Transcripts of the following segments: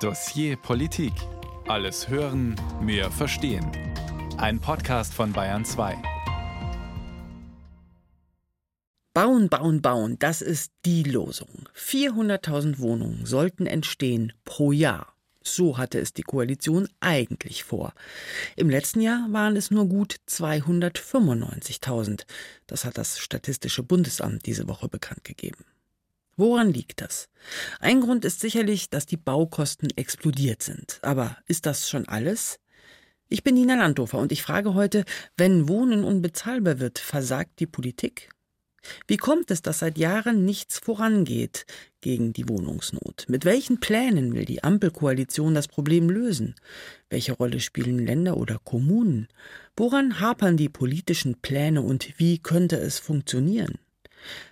Dossier Politik. Alles hören, mehr verstehen. Ein Podcast von Bayern 2. Bauen, bauen, bauen, das ist die Losung. 400.000 Wohnungen sollten entstehen pro Jahr. So hatte es die Koalition eigentlich vor. Im letzten Jahr waren es nur gut 295.000. Das hat das Statistische Bundesamt diese Woche bekannt gegeben. Woran liegt das? Ein Grund ist sicherlich, dass die Baukosten explodiert sind. Aber ist das schon alles? Ich bin Nina Landhofer und ich frage heute, wenn Wohnen unbezahlbar wird, versagt die Politik? Wie kommt es, dass seit Jahren nichts vorangeht gegen die Wohnungsnot? Mit welchen Plänen will die Ampelkoalition das Problem lösen? Welche Rolle spielen Länder oder Kommunen? Woran hapern die politischen Pläne und wie könnte es funktionieren?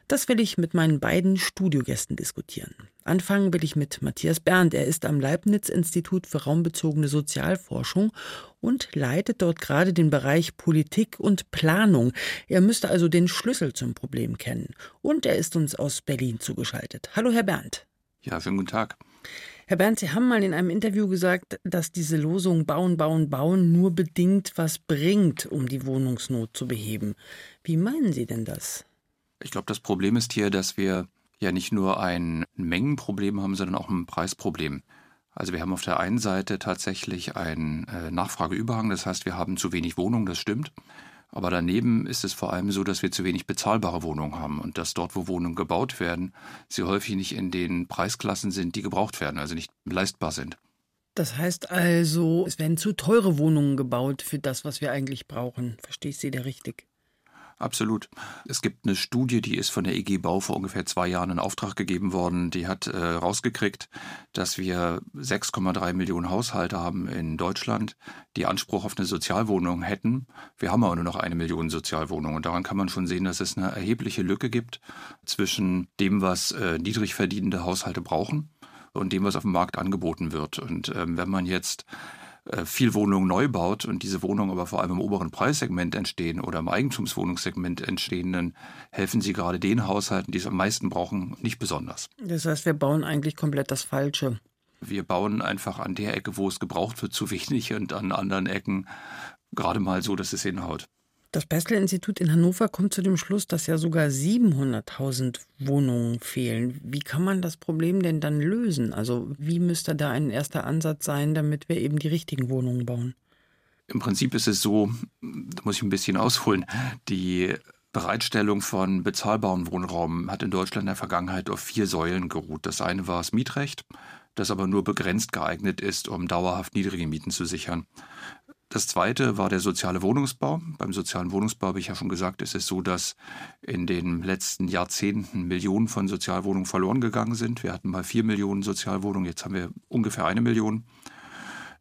Das will ich mit meinen beiden Studiogästen diskutieren. Anfangen will ich mit Matthias Berndt. Er ist am Leibniz-Institut für raumbezogene Sozialforschung und leitet dort gerade den Bereich Politik und Planung. Er müsste also den Schlüssel zum Problem kennen. Und er ist uns aus Berlin zugeschaltet. Hallo, Herr Berndt. Ja, schönen guten Tag. Herr Berndt, Sie haben mal in einem Interview gesagt, dass diese Losung Bauen, Bauen, Bauen nur bedingt was bringt, um die Wohnungsnot zu beheben. Wie meinen Sie denn das? Ich glaube, das Problem ist hier, dass wir ja nicht nur ein Mengenproblem haben, sondern auch ein Preisproblem. Also wir haben auf der einen Seite tatsächlich einen äh, Nachfrageüberhang, das heißt, wir haben zu wenig Wohnungen, das stimmt. Aber daneben ist es vor allem so, dass wir zu wenig bezahlbare Wohnungen haben und dass dort, wo Wohnungen gebaut werden, sie häufig nicht in den Preisklassen sind, die gebraucht werden, also nicht leistbar sind. Das heißt also, es werden zu teure Wohnungen gebaut für das, was wir eigentlich brauchen. Verstehe ich Sie da richtig? Absolut. Es gibt eine Studie, die ist von der EG Bau vor ungefähr zwei Jahren in Auftrag gegeben worden. Die hat äh, rausgekriegt, dass wir 6,3 Millionen Haushalte haben in Deutschland, die Anspruch auf eine Sozialwohnung hätten. Wir haben aber nur noch eine Million Sozialwohnungen. Und daran kann man schon sehen, dass es eine erhebliche Lücke gibt zwischen dem, was äh, niedrig verdienende Haushalte brauchen und dem, was auf dem Markt angeboten wird. Und ähm, wenn man jetzt viel Wohnungen neu baut und diese Wohnungen aber vor allem im oberen Preissegment entstehen oder im Eigentumswohnungssegment entstehen, dann helfen sie gerade den Haushalten, die es am meisten brauchen, nicht besonders. Das heißt, wir bauen eigentlich komplett das Falsche. Wir bauen einfach an der Ecke, wo es gebraucht wird, zu wenig und an anderen Ecken gerade mal so, dass es hinhaut. Das Bessel-Institut in Hannover kommt zu dem Schluss, dass ja sogar 700.000 Wohnungen fehlen. Wie kann man das Problem denn dann lösen? Also wie müsste da ein erster Ansatz sein, damit wir eben die richtigen Wohnungen bauen? Im Prinzip ist es so, da muss ich ein bisschen ausholen, die Bereitstellung von bezahlbarem Wohnraum hat in Deutschland in der Vergangenheit auf vier Säulen geruht. Das eine war das Mietrecht, das aber nur begrenzt geeignet ist, um dauerhaft niedrige Mieten zu sichern. Das zweite war der soziale Wohnungsbau. Beim sozialen Wohnungsbau habe ich ja schon gesagt, ist es so, dass in den letzten Jahrzehnten Millionen von Sozialwohnungen verloren gegangen sind. Wir hatten mal vier Millionen Sozialwohnungen, jetzt haben wir ungefähr eine Million.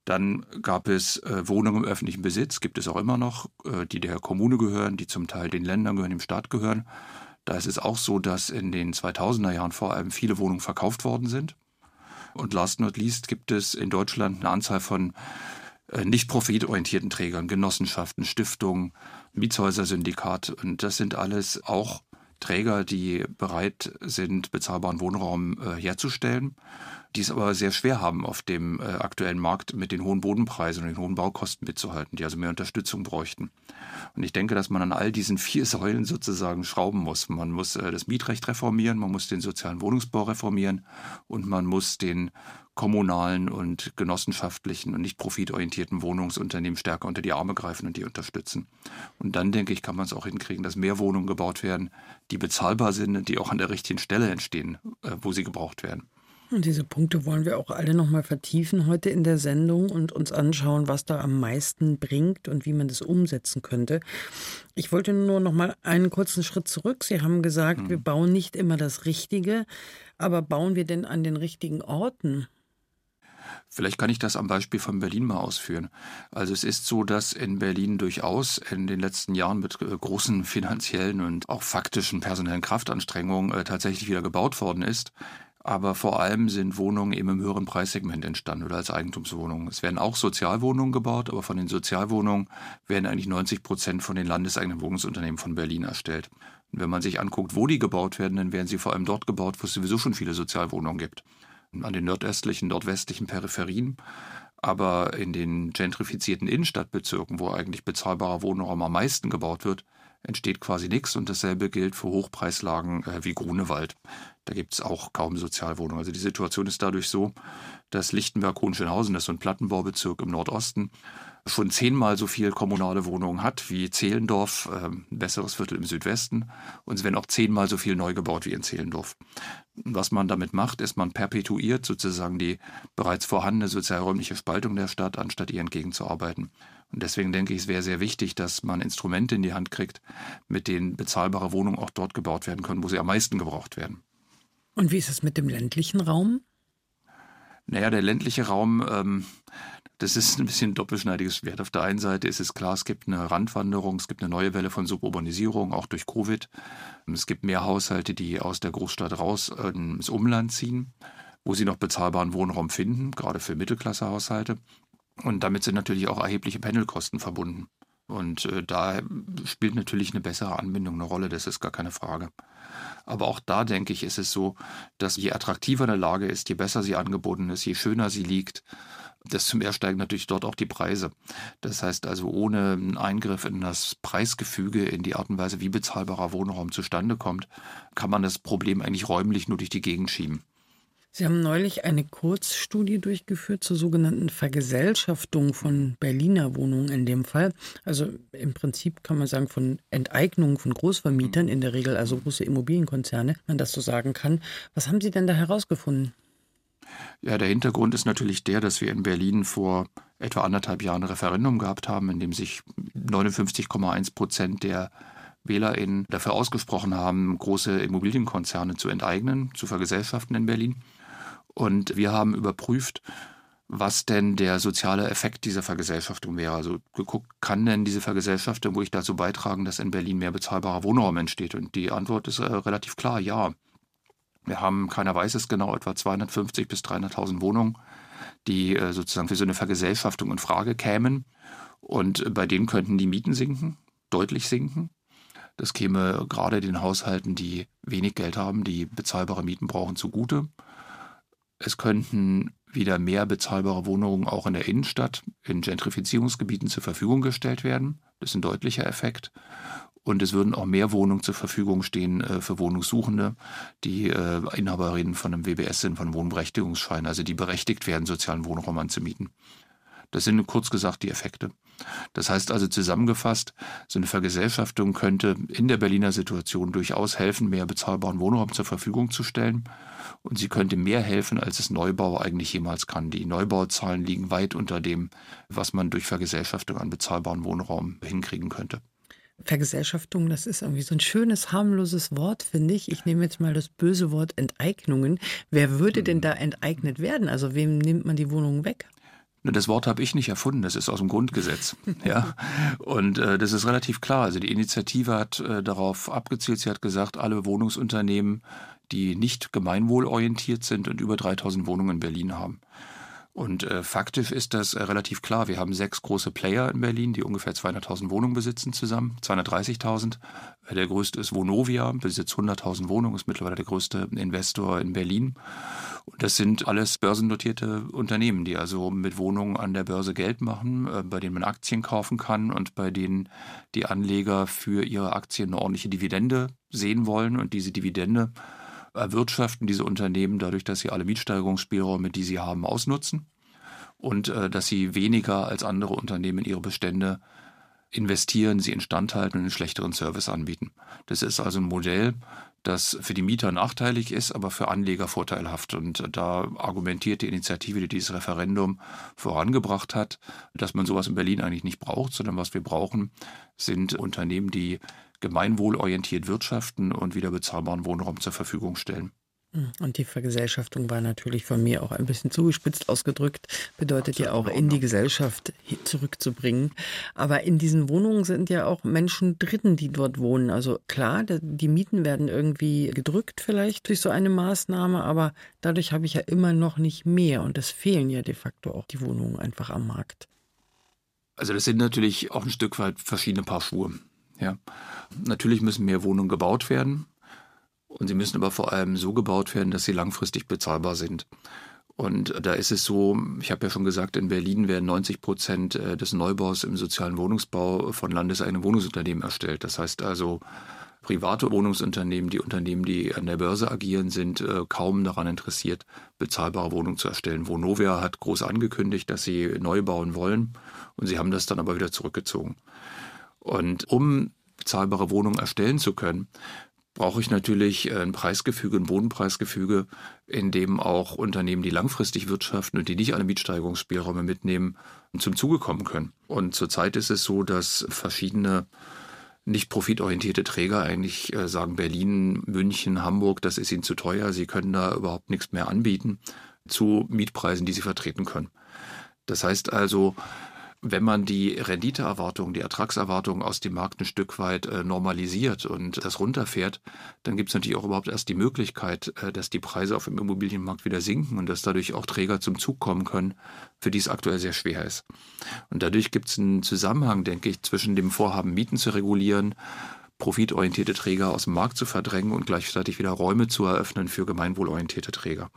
Dann gab es äh, Wohnungen im öffentlichen Besitz, gibt es auch immer noch, äh, die der Kommune gehören, die zum Teil den Ländern gehören, dem Staat gehören. Da ist es auch so, dass in den 2000er Jahren vor allem viele Wohnungen verkauft worden sind. Und last not least gibt es in Deutschland eine Anzahl von nicht profitorientierten Trägern, Genossenschaften, Stiftungen, Mietshäuser-Syndikat. Und das sind alles auch Träger, die bereit sind, bezahlbaren Wohnraum äh, herzustellen, die es aber sehr schwer haben, auf dem äh, aktuellen Markt mit den hohen Bodenpreisen und den hohen Baukosten mitzuhalten, die also mehr Unterstützung bräuchten. Und ich denke, dass man an all diesen vier Säulen sozusagen schrauben muss. Man muss äh, das Mietrecht reformieren, man muss den sozialen Wohnungsbau reformieren und man muss den kommunalen und genossenschaftlichen und nicht profitorientierten Wohnungsunternehmen stärker unter die Arme greifen und die unterstützen. Und dann, denke ich, kann man es auch hinkriegen, dass mehr Wohnungen gebaut werden, die bezahlbar sind und die auch an der richtigen Stelle entstehen, äh, wo sie gebraucht werden. Und diese Punkte wollen wir auch alle nochmal vertiefen heute in der Sendung und uns anschauen, was da am meisten bringt und wie man das umsetzen könnte. Ich wollte nur noch mal einen kurzen Schritt zurück. Sie haben gesagt, mhm. wir bauen nicht immer das Richtige, aber bauen wir denn an den richtigen Orten? Vielleicht kann ich das am Beispiel von Berlin mal ausführen. Also es ist so, dass in Berlin durchaus in den letzten Jahren mit äh, großen finanziellen und auch faktischen personellen Kraftanstrengungen äh, tatsächlich wieder gebaut worden ist. Aber vor allem sind Wohnungen eben im höheren Preissegment entstanden oder als Eigentumswohnungen. Es werden auch Sozialwohnungen gebaut, aber von den Sozialwohnungen werden eigentlich 90 Prozent von den landeseigenen Wohnungsunternehmen von Berlin erstellt. Und wenn man sich anguckt, wo die gebaut werden, dann werden sie vor allem dort gebaut, wo es sowieso schon viele Sozialwohnungen gibt. an den nordöstlichen, nordwestlichen Peripherien. Aber in den gentrifizierten Innenstadtbezirken, wo eigentlich bezahlbarer Wohnraum am meisten gebaut wird, entsteht quasi nichts. Und dasselbe gilt für Hochpreislagen äh, wie Grunewald. Da gibt es auch kaum Sozialwohnungen. Also die Situation ist dadurch so, dass Lichtenberg-Hohenschönhausen, das ist so ein Plattenbaubezirk im Nordosten, schon zehnmal so viel kommunale Wohnungen hat wie Zehlendorf, äh, ein besseres Viertel im Südwesten. Und es werden auch zehnmal so viel neu gebaut wie in Zehlendorf. Was man damit macht, ist, man perpetuiert sozusagen die bereits vorhandene sozialräumliche Spaltung der Stadt, anstatt ihr entgegenzuarbeiten. Und deswegen denke ich, es wäre sehr wichtig, dass man Instrumente in die Hand kriegt, mit denen bezahlbare Wohnungen auch dort gebaut werden können, wo sie am meisten gebraucht werden. Und wie ist es mit dem ländlichen Raum? Naja, der ländliche Raum, ähm, das ist ein bisschen ein doppelschneidiges Schwert. Auf der einen Seite ist es klar, es gibt eine Randwanderung, es gibt eine neue Welle von Suburbanisierung, auch durch Covid. Es gibt mehr Haushalte, die aus der Großstadt raus ins Umland ziehen, wo sie noch bezahlbaren Wohnraum finden, gerade für Mittelklassehaushalte. Und damit sind natürlich auch erhebliche Pendelkosten verbunden. Und äh, da spielt natürlich eine bessere Anbindung eine Rolle, das ist gar keine Frage. Aber auch da denke ich, ist es so, dass je attraktiver eine Lage ist, je besser sie angeboten ist, je schöner sie liegt, desto mehr steigen natürlich dort auch die Preise. Das heißt also, ohne einen Eingriff in das Preisgefüge, in die Art und Weise, wie bezahlbarer Wohnraum zustande kommt, kann man das Problem eigentlich räumlich nur durch die Gegend schieben. Sie haben neulich eine Kurzstudie durchgeführt zur sogenannten Vergesellschaftung von Berliner Wohnungen in dem Fall. Also im Prinzip kann man sagen von Enteignung von Großvermietern, in der Regel also große Immobilienkonzerne, wenn man das so sagen kann. Was haben Sie denn da herausgefunden? Ja, der Hintergrund ist natürlich der, dass wir in Berlin vor etwa anderthalb Jahren ein Referendum gehabt haben, in dem sich 59,1 Prozent der WählerInnen dafür ausgesprochen haben, große Immobilienkonzerne zu enteignen, zu vergesellschaften in Berlin. Und wir haben überprüft, was denn der soziale Effekt dieser Vergesellschaftung wäre. Also geguckt, kann denn diese Vergesellschaftung wirklich dazu beitragen, dass in Berlin mehr bezahlbarer Wohnraum entsteht? Und die Antwort ist äh, relativ klar, ja. Wir haben, keiner weiß es genau, etwa 250 bis 300.000 Wohnungen, die äh, sozusagen für so eine Vergesellschaftung in Frage kämen. Und äh, bei denen könnten die Mieten sinken, deutlich sinken. Das käme gerade den Haushalten, die wenig Geld haben, die bezahlbare Mieten brauchen, zugute. Es könnten wieder mehr bezahlbare Wohnungen auch in der Innenstadt, in Gentrifizierungsgebieten zur Verfügung gestellt werden. Das ist ein deutlicher Effekt. Und es würden auch mehr Wohnungen zur Verfügung stehen äh, für Wohnungssuchende, die äh, Inhaberinnen von einem WBS sind, von Wohnberechtigungsschein, also die berechtigt werden, sozialen Wohnraum anzumieten. Das sind kurz gesagt die Effekte. Das heißt also zusammengefasst, so eine Vergesellschaftung könnte in der Berliner Situation durchaus helfen, mehr bezahlbaren Wohnraum zur Verfügung zu stellen. Und sie könnte mehr helfen, als es Neubau eigentlich jemals kann. Die Neubauzahlen liegen weit unter dem, was man durch Vergesellschaftung an bezahlbaren Wohnraum hinkriegen könnte. Vergesellschaftung, das ist irgendwie so ein schönes, harmloses Wort, finde ich. Ich nehme jetzt mal das böse Wort Enteignungen. Wer würde denn hm. da enteignet werden? Also wem nimmt man die Wohnungen weg? Das Wort habe ich nicht erfunden, das ist aus dem Grundgesetz. ja. Und äh, das ist relativ klar. Also die Initiative hat äh, darauf abgezielt, sie hat gesagt, alle Wohnungsunternehmen, die nicht gemeinwohlorientiert sind und über 3000 Wohnungen in Berlin haben, und äh, faktisch ist das äh, relativ klar. Wir haben sechs große Player in Berlin, die ungefähr 200.000 Wohnungen besitzen zusammen, 230.000. Äh, der größte ist Vonovia, besitzt 100.000 Wohnungen, ist mittlerweile der größte Investor in Berlin. Und das sind alles börsennotierte Unternehmen, die also mit Wohnungen an der Börse Geld machen, äh, bei denen man Aktien kaufen kann und bei denen die Anleger für ihre Aktien eine ordentliche Dividende sehen wollen und diese Dividende erwirtschaften diese Unternehmen dadurch, dass sie alle Mietsteigerungsspielräume, die sie haben, ausnutzen und äh, dass sie weniger als andere Unternehmen in ihre Bestände investieren, sie instand halten und einen schlechteren Service anbieten. Das ist also ein Modell, das für die Mieter nachteilig ist, aber für Anleger vorteilhaft. Und da argumentiert die Initiative, die dieses Referendum vorangebracht hat, dass man sowas in Berlin eigentlich nicht braucht, sondern was wir brauchen, sind Unternehmen, die gemeinwohlorientiert wirtschaften und wieder bezahlbaren Wohnraum zur Verfügung stellen. Und die Vergesellschaftung war natürlich von mir auch ein bisschen zugespitzt ausgedrückt, bedeutet ja auch in die Gesellschaft zurückzubringen. Aber in diesen Wohnungen sind ja auch Menschen drin, die dort wohnen. Also klar, die Mieten werden irgendwie gedrückt vielleicht durch so eine Maßnahme, aber dadurch habe ich ja immer noch nicht mehr und es fehlen ja de facto auch die Wohnungen einfach am Markt. Also das sind natürlich auch ein Stück weit verschiedene Paar Schuhe. Ja. Natürlich müssen mehr Wohnungen gebaut werden. Und sie müssen aber vor allem so gebaut werden, dass sie langfristig bezahlbar sind. Und da ist es so, ich habe ja schon gesagt, in Berlin werden 90 Prozent äh, des Neubaus im sozialen Wohnungsbau von landeseigenen Wohnungsunternehmen erstellt. Das heißt also, private Wohnungsunternehmen, die Unternehmen, die an der Börse agieren, sind äh, kaum daran interessiert, bezahlbare Wohnungen zu erstellen. Vonovia hat groß angekündigt, dass sie neu bauen wollen und sie haben das dann aber wieder zurückgezogen. Und um bezahlbare Wohnungen erstellen zu können, brauche ich natürlich ein Preisgefüge, ein Bodenpreisgefüge, in dem auch Unternehmen, die langfristig wirtschaften und die nicht alle Mietsteigerungsspielräume mitnehmen, zum Zuge kommen können. Und zurzeit ist es so, dass verschiedene nicht profitorientierte Träger eigentlich äh, sagen, Berlin, München, Hamburg, das ist ihnen zu teuer, sie können da überhaupt nichts mehr anbieten zu Mietpreisen, die sie vertreten können. Das heißt also, wenn man die Renditeerwartungen, die Ertragserwartungen aus dem Markt ein Stück weit äh, normalisiert und das runterfährt, dann gibt es natürlich auch überhaupt erst die Möglichkeit, äh, dass die Preise auf dem Immobilienmarkt wieder sinken und dass dadurch auch Träger zum Zug kommen können, für die es aktuell sehr schwer ist. Und dadurch gibt es einen Zusammenhang, denke ich, zwischen dem Vorhaben, Mieten zu regulieren profitorientierte Träger aus dem Markt zu verdrängen und gleichzeitig wieder Räume zu eröffnen für gemeinwohlorientierte Träger.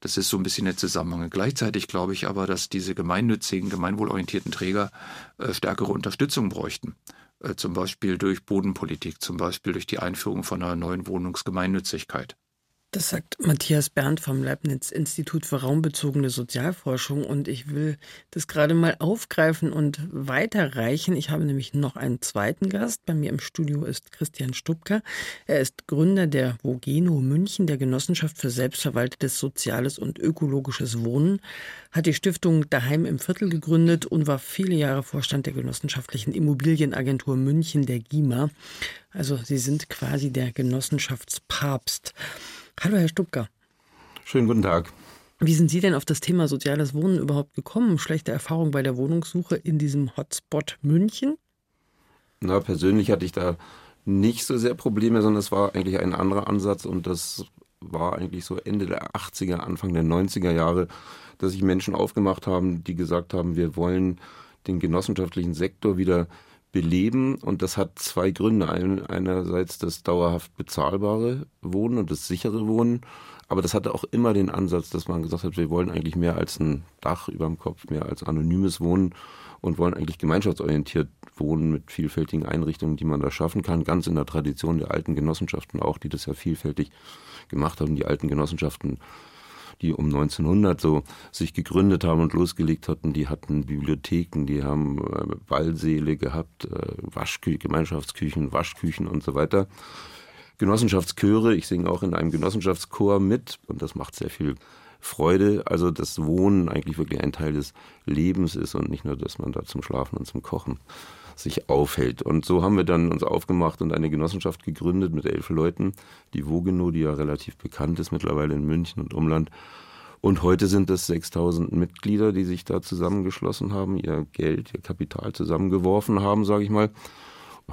Das ist so ein bisschen der Zusammenhang. Gleichzeitig glaube ich aber, dass diese gemeinnützigen, gemeinwohlorientierten Träger äh, stärkere Unterstützung bräuchten. Äh, zum Beispiel durch Bodenpolitik, zum Beispiel durch die Einführung von einer neuen Wohnungsgemeinnützigkeit. Das sagt Matthias Berndt vom Leibniz-Institut für raumbezogene Sozialforschung und ich will das gerade mal aufgreifen und weiterreichen. Ich habe nämlich noch einen zweiten Gast. Bei mir im Studio ist Christian Stubka. Er ist Gründer der Vogeno München, der Genossenschaft für selbstverwaltetes soziales und ökologisches Wohnen, hat die Stiftung Daheim im Viertel gegründet und war viele Jahre Vorstand der genossenschaftlichen Immobilienagentur München, der GIMA. Also Sie sind quasi der Genossenschaftspapst. Hallo, Herr Stubka. Schönen guten Tag. Wie sind Sie denn auf das Thema soziales Wohnen überhaupt gekommen? Schlechte Erfahrung bei der Wohnungssuche in diesem Hotspot München? Na, persönlich hatte ich da nicht so sehr Probleme, sondern es war eigentlich ein anderer Ansatz und das war eigentlich so Ende der 80er, Anfang der 90er Jahre, dass sich Menschen aufgemacht haben, die gesagt haben, wir wollen den genossenschaftlichen Sektor wieder beleben und das hat zwei Gründe. einerseits das dauerhaft bezahlbare Wohnen und das sichere Wohnen, aber das hatte auch immer den Ansatz, dass man gesagt hat, wir wollen eigentlich mehr als ein Dach über dem Kopf, mehr als anonymes Wohnen und wollen eigentlich gemeinschaftsorientiert wohnen mit vielfältigen Einrichtungen, die man da schaffen kann, ganz in der Tradition der alten Genossenschaften auch, die das ja vielfältig gemacht haben. Die alten Genossenschaften die um 1900 so sich gegründet haben und losgelegt hatten, die hatten Bibliotheken, die haben äh, Ballsäle gehabt, äh, Waschküchen, Gemeinschaftsküchen, Waschküchen und so weiter. Genossenschaftschöre, ich singe auch in einem Genossenschaftschor mit und das macht sehr viel Freude, also das Wohnen eigentlich wirklich ein Teil des Lebens ist und nicht nur, dass man da zum Schlafen und zum Kochen sich aufhält. Und so haben wir dann uns aufgemacht und eine Genossenschaft gegründet mit elf Leuten, die Vogeno, die ja relativ bekannt ist mittlerweile in München und Umland. Und heute sind es 6000 Mitglieder, die sich da zusammengeschlossen haben, ihr Geld, ihr Kapital zusammengeworfen haben, sage ich mal.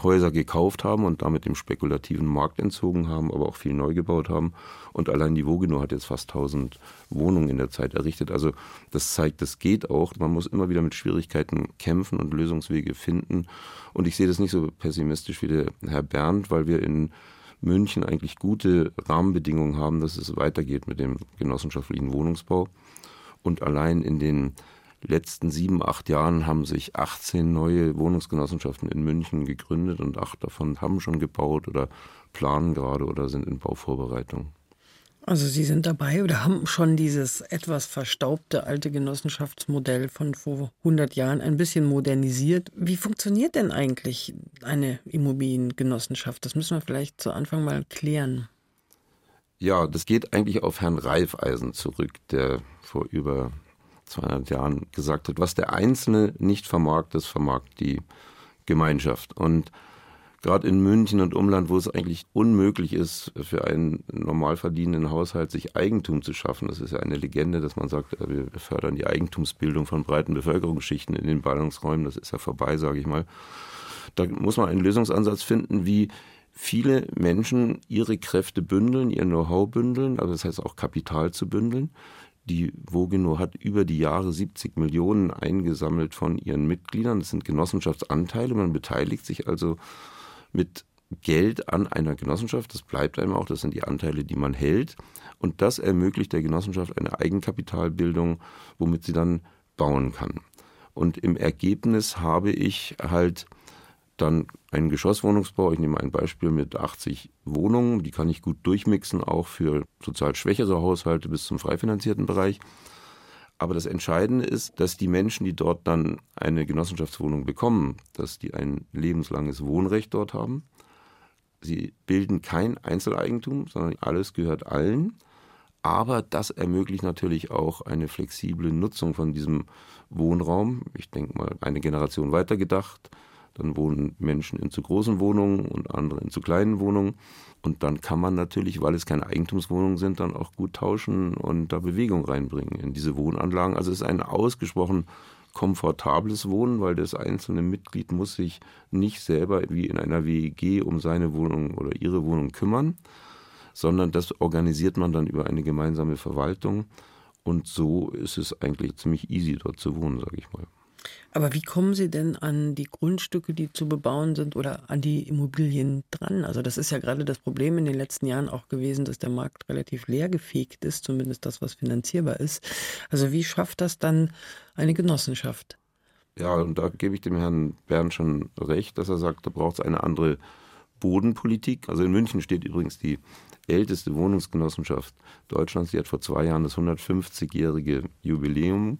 Häuser gekauft haben und damit dem spekulativen Markt entzogen haben, aber auch viel neu gebaut haben. Und allein die Vogeno hat jetzt fast 1000 Wohnungen in der Zeit errichtet. Also das zeigt, das geht auch. Man muss immer wieder mit Schwierigkeiten kämpfen und Lösungswege finden. Und ich sehe das nicht so pessimistisch wie der Herr Bernd, weil wir in München eigentlich gute Rahmenbedingungen haben, dass es weitergeht mit dem genossenschaftlichen Wohnungsbau. Und allein in den letzten sieben, acht Jahren haben sich 18 neue Wohnungsgenossenschaften in München gegründet und acht davon haben schon gebaut oder planen gerade oder sind in Bauvorbereitung. Also Sie sind dabei oder haben schon dieses etwas verstaubte alte Genossenschaftsmodell von vor 100 Jahren ein bisschen modernisiert. Wie funktioniert denn eigentlich eine Immobiliengenossenschaft? Das müssen wir vielleicht zu Anfang mal klären. Ja, das geht eigentlich auf Herrn Reifeisen zurück, der vor über 200 Jahren gesagt hat, was der Einzelne nicht vermag, das vermag die Gemeinschaft. Und gerade in München und Umland, wo es eigentlich unmöglich ist, für einen normal verdienenden Haushalt sich Eigentum zu schaffen. Das ist ja eine Legende, dass man sagt, äh, wir fördern die Eigentumsbildung von breiten Bevölkerungsschichten in den Ballungsräumen. Das ist ja vorbei, sage ich mal. Da muss man einen Lösungsansatz finden, wie viele Menschen ihre Kräfte bündeln, ihr Know-how bündeln, also das heißt auch Kapital zu bündeln, die Vogeno hat über die Jahre 70 Millionen eingesammelt von ihren Mitgliedern. Das sind Genossenschaftsanteile. Man beteiligt sich also mit Geld an einer Genossenschaft, das bleibt einem auch, das sind die Anteile, die man hält. Und das ermöglicht der Genossenschaft eine Eigenkapitalbildung, womit sie dann bauen kann. Und im Ergebnis habe ich halt dann einen Geschosswohnungsbau. Ich nehme ein Beispiel mit 80 Wohnungen. Die kann ich gut durchmixen, auch für sozial schwächere Haushalte bis zum frei finanzierten Bereich. Aber das Entscheidende ist, dass die Menschen, die dort dann eine Genossenschaftswohnung bekommen, dass die ein lebenslanges Wohnrecht dort haben. Sie bilden kein Einzeleigentum, sondern alles gehört allen. Aber das ermöglicht natürlich auch eine flexible Nutzung von diesem Wohnraum. Ich denke mal, eine Generation weitergedacht. Dann wohnen Menschen in zu großen Wohnungen und andere in zu kleinen Wohnungen. Und dann kann man natürlich, weil es keine Eigentumswohnungen sind, dann auch gut tauschen und da Bewegung reinbringen in diese Wohnanlagen. Also es ist ein ausgesprochen komfortables Wohnen, weil das einzelne Mitglied muss sich nicht selber wie in einer WEG um seine Wohnung oder ihre Wohnung kümmern, sondern das organisiert man dann über eine gemeinsame Verwaltung. Und so ist es eigentlich ziemlich easy, dort zu wohnen, sage ich mal. Aber wie kommen Sie denn an die Grundstücke, die zu bebauen sind oder an die Immobilien dran? Also das ist ja gerade das Problem in den letzten Jahren auch gewesen, dass der Markt relativ leergefegt ist, zumindest das, was finanzierbar ist. Also wie schafft das dann eine Genossenschaft? Ja, und da gebe ich dem Herrn Bern schon recht, dass er sagt, da braucht es eine andere Bodenpolitik. Also in München steht übrigens die älteste Wohnungsgenossenschaft Deutschlands. Die hat vor zwei Jahren das 150-jährige Jubiläum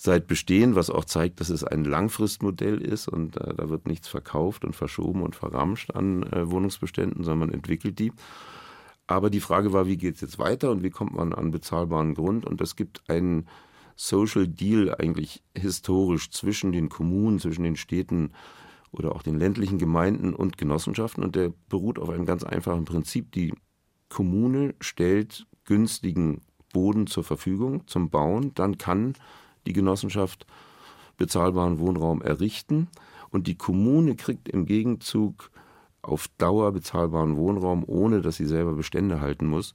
seit Bestehen, was auch zeigt, dass es ein Langfristmodell ist und äh, da wird nichts verkauft und verschoben und verramscht an äh, Wohnungsbeständen, sondern man entwickelt die. Aber die Frage war, wie geht es jetzt weiter und wie kommt man an bezahlbaren Grund? Und es gibt einen Social Deal eigentlich historisch zwischen den Kommunen, zwischen den Städten oder auch den ländlichen Gemeinden und Genossenschaften und der beruht auf einem ganz einfachen Prinzip. Die Kommune stellt günstigen Boden zur Verfügung zum Bauen, dann kann die Genossenschaft bezahlbaren Wohnraum errichten und die Kommune kriegt im Gegenzug auf Dauer bezahlbaren Wohnraum, ohne dass sie selber Bestände halten muss.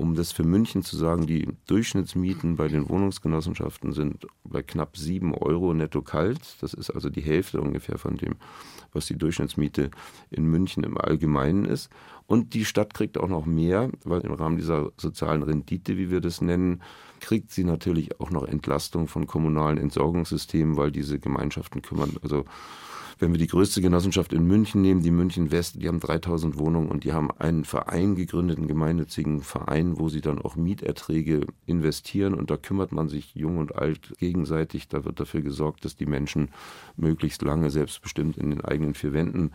Um das für München zu sagen, die Durchschnittsmieten bei den Wohnungsgenossenschaften sind bei knapp 7 Euro netto kalt. Das ist also die Hälfte ungefähr von dem, was die Durchschnittsmiete in München im Allgemeinen ist. Und die Stadt kriegt auch noch mehr, weil im Rahmen dieser sozialen Rendite, wie wir das nennen, kriegt sie natürlich auch noch Entlastung von kommunalen Entsorgungssystemen, weil diese Gemeinschaften kümmern. Also wenn wir die größte Genossenschaft in München nehmen, die München West, die haben 3000 Wohnungen und die haben einen Verein gegründet, einen gemeinnützigen Verein, wo sie dann auch Mieterträge investieren und da kümmert man sich jung und alt gegenseitig. Da wird dafür gesorgt, dass die Menschen möglichst lange selbstbestimmt in den eigenen vier Wänden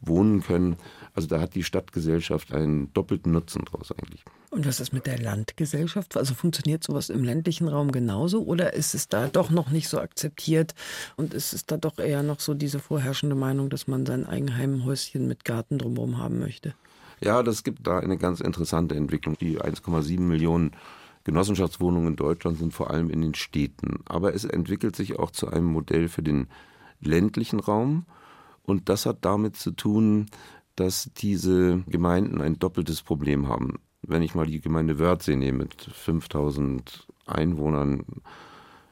wohnen können. Also da hat die Stadtgesellschaft einen doppelten Nutzen draus eigentlich. Und was ist mit der Landgesellschaft? Also funktioniert sowas im ländlichen Raum genauso oder ist es da doch noch nicht so akzeptiert und ist es da doch eher noch so diese vorherrschende Meinung, dass man sein Eigenheimhäuschen mit Garten drumherum haben möchte? Ja, das gibt da eine ganz interessante Entwicklung. Die 1,7 Millionen Genossenschaftswohnungen in Deutschland sind vor allem in den Städten. Aber es entwickelt sich auch zu einem Modell für den ländlichen Raum. Und das hat damit zu tun, dass diese Gemeinden ein doppeltes Problem haben. Wenn ich mal die Gemeinde Wörthsee nehme mit 5000 Einwohnern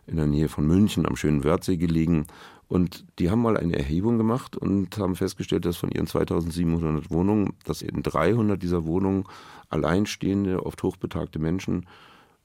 in der Nähe von München am schönen Wörthsee gelegen. Und die haben mal eine Erhebung gemacht und haben festgestellt, dass von ihren 2700 Wohnungen, dass in 300 dieser Wohnungen alleinstehende, oft hochbetagte Menschen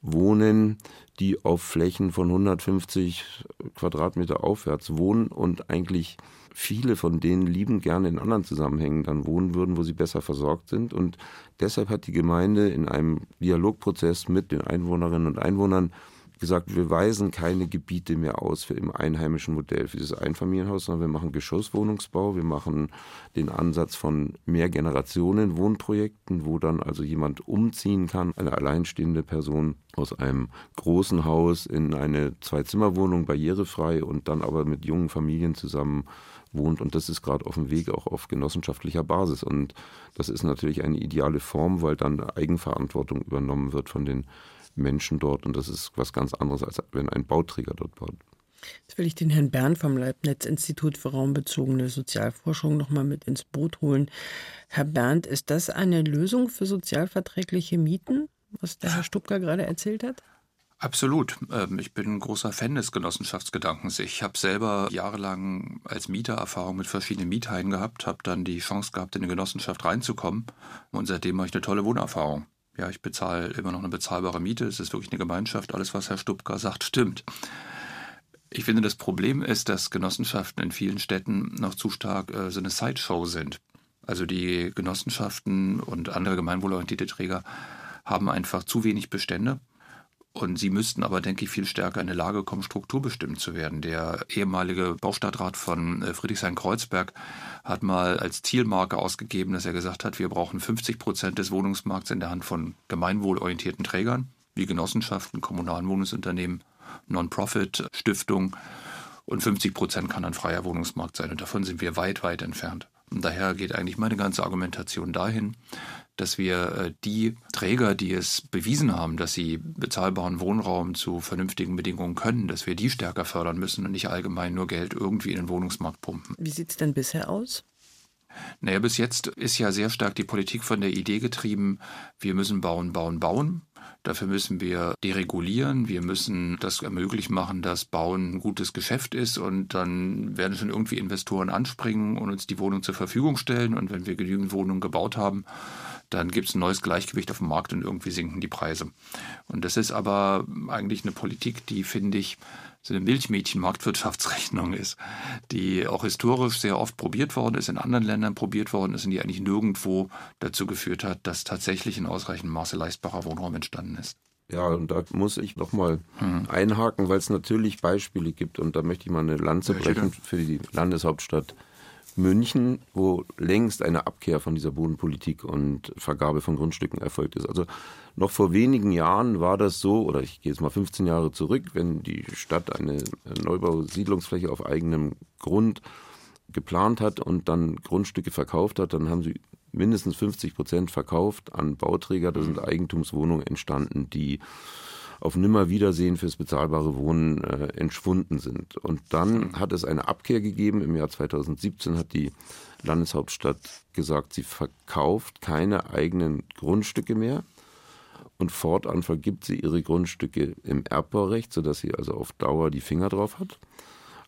wohnen, die auf Flächen von 150 Quadratmeter aufwärts wohnen und eigentlich viele von denen lieben gerne in anderen Zusammenhängen dann wohnen würden, wo sie besser versorgt sind. Und deshalb hat die Gemeinde in einem Dialogprozess mit den Einwohnerinnen und Einwohnern gesagt, wir weisen keine Gebiete mehr aus für im einheimischen Modell für dieses Einfamilienhaus, sondern wir machen Geschosswohnungsbau, wir machen den Ansatz von Mehrgenerationen Wohnprojekten, wo dann also jemand umziehen kann, eine alleinstehende Person aus einem großen Haus in eine Zwei-Zimmer-Wohnung barrierefrei und dann aber mit jungen Familien zusammen wohnt. Und das ist gerade auf dem Weg auch auf genossenschaftlicher Basis. Und das ist natürlich eine ideale Form, weil dann Eigenverantwortung übernommen wird von den Menschen dort und das ist was ganz anderes, als wenn ein Bauträger dort baut. Jetzt will ich den Herrn Bern vom Leibniz-Institut für raumbezogene Sozialforschung nochmal mit ins Boot holen. Herr Bernd, ist das eine Lösung für sozialverträgliche Mieten, was der Herr Stubka gerade erzählt hat? Absolut. Ähm, ich bin ein großer Fan des Genossenschaftsgedankens. Ich habe selber jahrelang als Mieter Erfahrung mit verschiedenen Mietheimen gehabt, habe dann die Chance gehabt, in eine Genossenschaft reinzukommen und seitdem habe ich eine tolle Wohnerfahrung. Ja, ich bezahle immer noch eine bezahlbare Miete. Es ist wirklich eine Gemeinschaft. Alles, was Herr Stubka sagt, stimmt. Ich finde, das Problem ist, dass Genossenschaften in vielen Städten noch zu stark äh, so eine Sideshow sind. Also die Genossenschaften und andere gemeinwohlorientierte Träger haben einfach zu wenig Bestände und sie müssten aber, denke ich, viel stärker in eine Lage kommen, strukturbestimmt zu werden. Der ehemalige Baustadtrat von äh, Friedrichshain-Kreuzberg hat mal als Zielmarke ausgegeben, dass er gesagt hat, wir brauchen 50 Prozent des Wohnungsmarkts in der Hand von gemeinwohlorientierten Trägern, wie Genossenschaften, kommunalen Wohnungsunternehmen, Non-Profit, Stiftungen. Und 50 Prozent kann ein freier Wohnungsmarkt sein. Und davon sind wir weit, weit entfernt. Und daher geht eigentlich meine ganze Argumentation dahin, dass wir äh, die Träger, die es bewiesen haben, dass sie bezahlbaren Wohnraum zu vernünftigen Bedingungen können, dass wir die stärker fördern müssen und nicht allgemein nur Geld irgendwie in den Wohnungsmarkt pumpen. Wie sieht es denn bisher aus? Naja, bis jetzt ist ja sehr stark die Politik von der Idee getrieben, wir müssen bauen, bauen, bauen. Dafür müssen wir deregulieren, wir müssen das ermöglich machen, dass Bauen ein gutes Geschäft ist und dann werden schon irgendwie Investoren anspringen und uns die Wohnung zur Verfügung stellen und wenn wir genügend Wohnungen gebaut haben, dann gibt es ein neues Gleichgewicht auf dem Markt und irgendwie sinken die Preise. Und das ist aber eigentlich eine Politik, die, finde ich, so eine Milchmädchen-Marktwirtschaftsrechnung ist, die auch historisch sehr oft probiert worden ist, in anderen Ländern probiert worden ist und die eigentlich nirgendwo dazu geführt hat, dass tatsächlich in ausreichendem Maße leistbarer Wohnraum entstanden ist. Ja, und da muss ich nochmal hm. einhaken, weil es natürlich Beispiele gibt und da möchte ich mal eine Lanze brechen für die Landeshauptstadt München, wo längst eine Abkehr von dieser Bodenpolitik und Vergabe von Grundstücken erfolgt ist. Also noch vor wenigen Jahren war das so, oder ich gehe jetzt mal 15 Jahre zurück, wenn die Stadt eine Neubausiedlungsfläche auf eigenem Grund geplant hat und dann Grundstücke verkauft hat, dann haben sie mindestens 50 Prozent verkauft an Bauträger. Da sind Eigentumswohnungen entstanden, die auf Nimmerwiedersehen fürs bezahlbare Wohnen äh, entschwunden sind. Und dann hat es eine Abkehr gegeben. Im Jahr 2017 hat die Landeshauptstadt gesagt, sie verkauft keine eigenen Grundstücke mehr. Und fortan vergibt sie ihre Grundstücke im Erbbaurecht, sodass sie also auf Dauer die Finger drauf hat.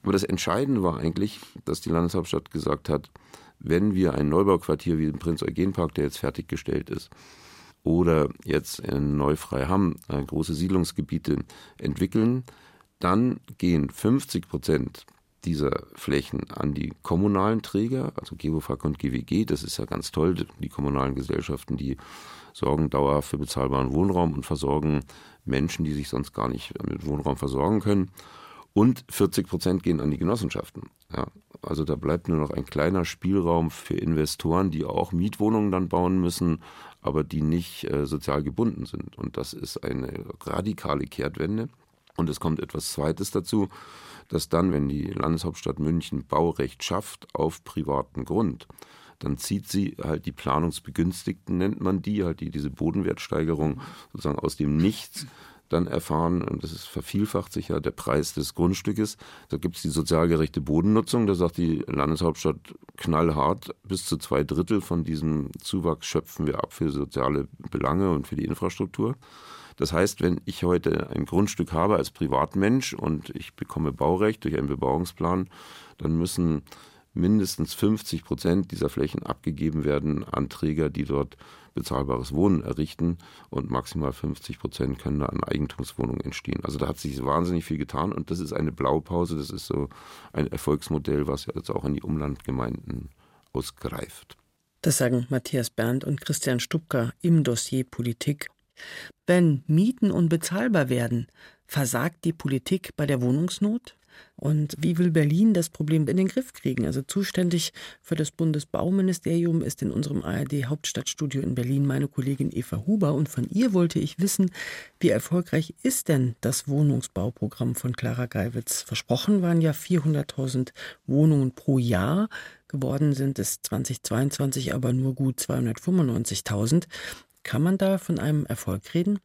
Aber das Entscheidende war eigentlich, dass die Landeshauptstadt gesagt hat, wenn wir ein Neubauquartier wie den Prinz-Eugen-Park, der jetzt fertiggestellt ist, oder jetzt in Neufreiham äh, große Siedlungsgebiete entwickeln, dann gehen 50 Prozent dieser Flächen an die kommunalen Träger, also GEWOFAG und GWG. Das ist ja ganz toll. Die kommunalen Gesellschaften, die sorgen dauerhaft für bezahlbaren Wohnraum und versorgen Menschen, die sich sonst gar nicht mit Wohnraum versorgen können. Und 40 Prozent gehen an die Genossenschaften. Ja, also da bleibt nur noch ein kleiner Spielraum für Investoren, die auch Mietwohnungen dann bauen müssen, aber die nicht äh, sozial gebunden sind. Und das ist eine radikale Kehrtwende. Und es kommt etwas Zweites dazu, dass dann, wenn die Landeshauptstadt München Baurecht schafft auf privaten Grund, dann zieht sie halt die Planungsbegünstigten, nennt man die, halt die diese Bodenwertsteigerung sozusagen aus dem Nichts dann erfahren, und das ist vervielfacht sich ja der Preis des Grundstückes. Da gibt es die sozial gerechte Bodennutzung, da sagt die Landeshauptstadt knallhart, bis zu zwei Drittel von diesem Zuwachs schöpfen wir ab für soziale Belange und für die Infrastruktur. Das heißt, wenn ich heute ein Grundstück habe als Privatmensch und ich bekomme Baurecht durch einen Bebauungsplan, dann müssen mindestens 50 Prozent dieser Flächen abgegeben werden an Träger, die dort bezahlbares Wohnen errichten und maximal 50 Prozent können da an Eigentumswohnungen entstehen. Also da hat sich wahnsinnig viel getan und das ist eine Blaupause, das ist so ein Erfolgsmodell, was jetzt auch in die Umlandgemeinden ausgreift. Das sagen Matthias Berndt und Christian Stubka im Dossier Politik. Wenn Mieten unbezahlbar werden, versagt die Politik bei der Wohnungsnot? Und wie will Berlin das Problem in den Griff kriegen? Also zuständig für das Bundesbauministerium ist in unserem ARD Hauptstadtstudio in Berlin meine Kollegin Eva Huber. Und von ihr wollte ich wissen, wie erfolgreich ist denn das Wohnungsbauprogramm von Clara Geiwitz? Versprochen waren ja 400.000 Wohnungen pro Jahr. Geworden sind es 2022 aber nur gut 295.000. Kann man da von einem Erfolg reden?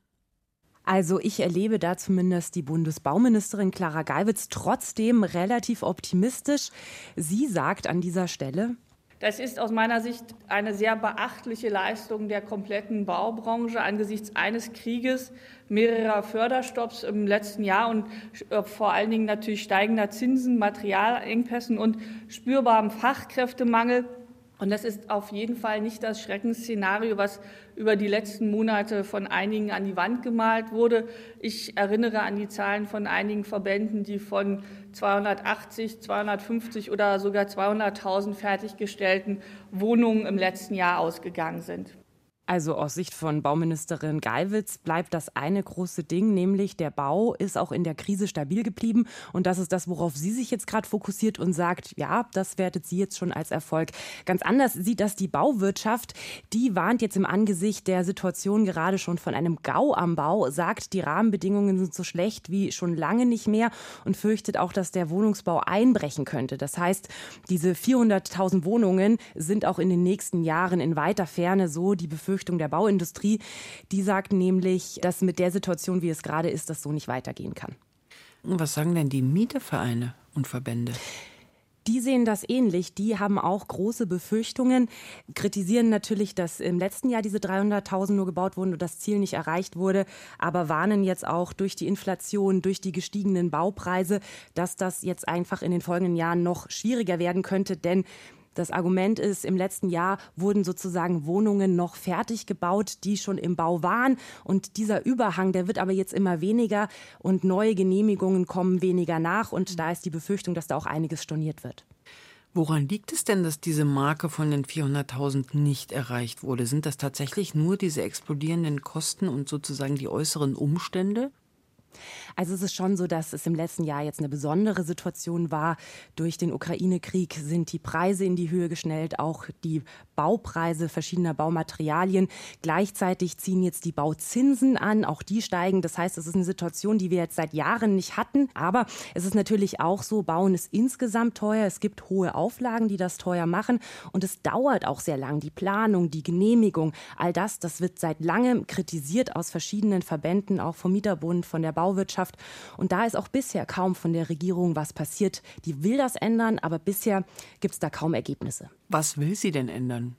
Also ich erlebe da zumindest die Bundesbauministerin Clara Geiwitz trotzdem relativ optimistisch. Sie sagt an dieser Stelle, Das ist aus meiner Sicht eine sehr beachtliche Leistung der kompletten Baubranche angesichts eines Krieges, mehrerer Förderstopps im letzten Jahr und äh, vor allen Dingen natürlich steigender Zinsen, Materialengpässen und spürbarem Fachkräftemangel. Und das ist auf jeden Fall nicht das Schreckensszenario, was über die letzten Monate von einigen an die Wand gemalt wurde. Ich erinnere an die Zahlen von einigen Verbänden, die von 280, 250 oder sogar 200.000 fertiggestellten Wohnungen im letzten Jahr ausgegangen sind. Also aus Sicht von Bauministerin Geiwitz bleibt das eine große Ding, nämlich der Bau ist auch in der Krise stabil geblieben. Und das ist das, worauf sie sich jetzt gerade fokussiert und sagt, ja, das wertet sie jetzt schon als Erfolg. Ganz anders sieht das die Bauwirtschaft. Die warnt jetzt im Angesicht der Situation gerade schon von einem Gau am Bau, sagt, die Rahmenbedingungen sind so schlecht wie schon lange nicht mehr und fürchtet auch, dass der Wohnungsbau einbrechen könnte. Das heißt, diese 400.000 Wohnungen sind auch in den nächsten Jahren in weiter Ferne so die Befürchtung, Befürchtung der Bauindustrie. Die sagt nämlich, dass mit der Situation, wie es gerade ist, das so nicht weitergehen kann. Was sagen denn die Mietervereine und Verbände? Die sehen das ähnlich. Die haben auch große Befürchtungen, kritisieren natürlich, dass im letzten Jahr diese 300.000 nur gebaut wurden und das Ziel nicht erreicht wurde, aber warnen jetzt auch durch die Inflation, durch die gestiegenen Baupreise, dass das jetzt einfach in den folgenden Jahren noch schwieriger werden könnte, denn das Argument ist, im letzten Jahr wurden sozusagen Wohnungen noch fertig gebaut, die schon im Bau waren. Und dieser Überhang, der wird aber jetzt immer weniger und neue Genehmigungen kommen weniger nach. Und da ist die Befürchtung, dass da auch einiges storniert wird. Woran liegt es denn, dass diese Marke von den 400.000 nicht erreicht wurde? Sind das tatsächlich nur diese explodierenden Kosten und sozusagen die äußeren Umstände? Also es ist schon so, dass es im letzten Jahr jetzt eine besondere Situation war. Durch den Ukraine-Krieg sind die Preise in die Höhe geschnellt, auch die Baupreise verschiedener Baumaterialien. Gleichzeitig ziehen jetzt die Bauzinsen an, auch die steigen. Das heißt, es ist eine Situation, die wir jetzt seit Jahren nicht hatten. Aber es ist natürlich auch so, Bauen ist insgesamt teuer. Es gibt hohe Auflagen, die das teuer machen. Und es dauert auch sehr lang. Die Planung, die Genehmigung, all das, das wird seit langem kritisiert aus verschiedenen Verbänden, auch vom Mieterbund, von der Bauwirtschaft. Und da ist auch bisher kaum von der Regierung was passiert. Die will das ändern, aber bisher gibt es da kaum Ergebnisse. Was will sie denn ändern?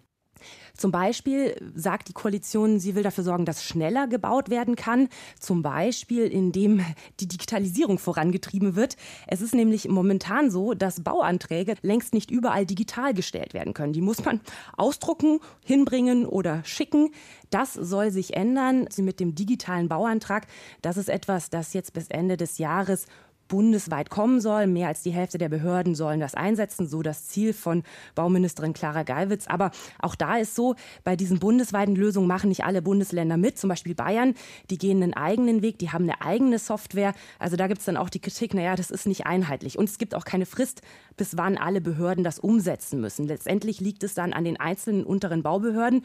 Zum Beispiel sagt die Koalition, sie will dafür sorgen, dass schneller gebaut werden kann. Zum Beispiel, indem die Digitalisierung vorangetrieben wird. Es ist nämlich momentan so, dass Bauanträge längst nicht überall digital gestellt werden können. Die muss man ausdrucken, hinbringen oder schicken. Das soll sich ändern mit dem digitalen Bauantrag. Das ist etwas, das jetzt bis Ende des Jahres bundesweit kommen soll. Mehr als die Hälfte der Behörden sollen das einsetzen, so das Ziel von Bauministerin Clara Geiwitz. Aber auch da ist so, bei diesen bundesweiten Lösungen machen nicht alle Bundesländer mit. Zum Beispiel Bayern, die gehen einen eigenen Weg, die haben eine eigene Software. Also da gibt es dann auch die Kritik, naja, das ist nicht einheitlich. Und es gibt auch keine Frist, bis wann alle Behörden das umsetzen müssen. Letztendlich liegt es dann an den einzelnen unteren Baubehörden,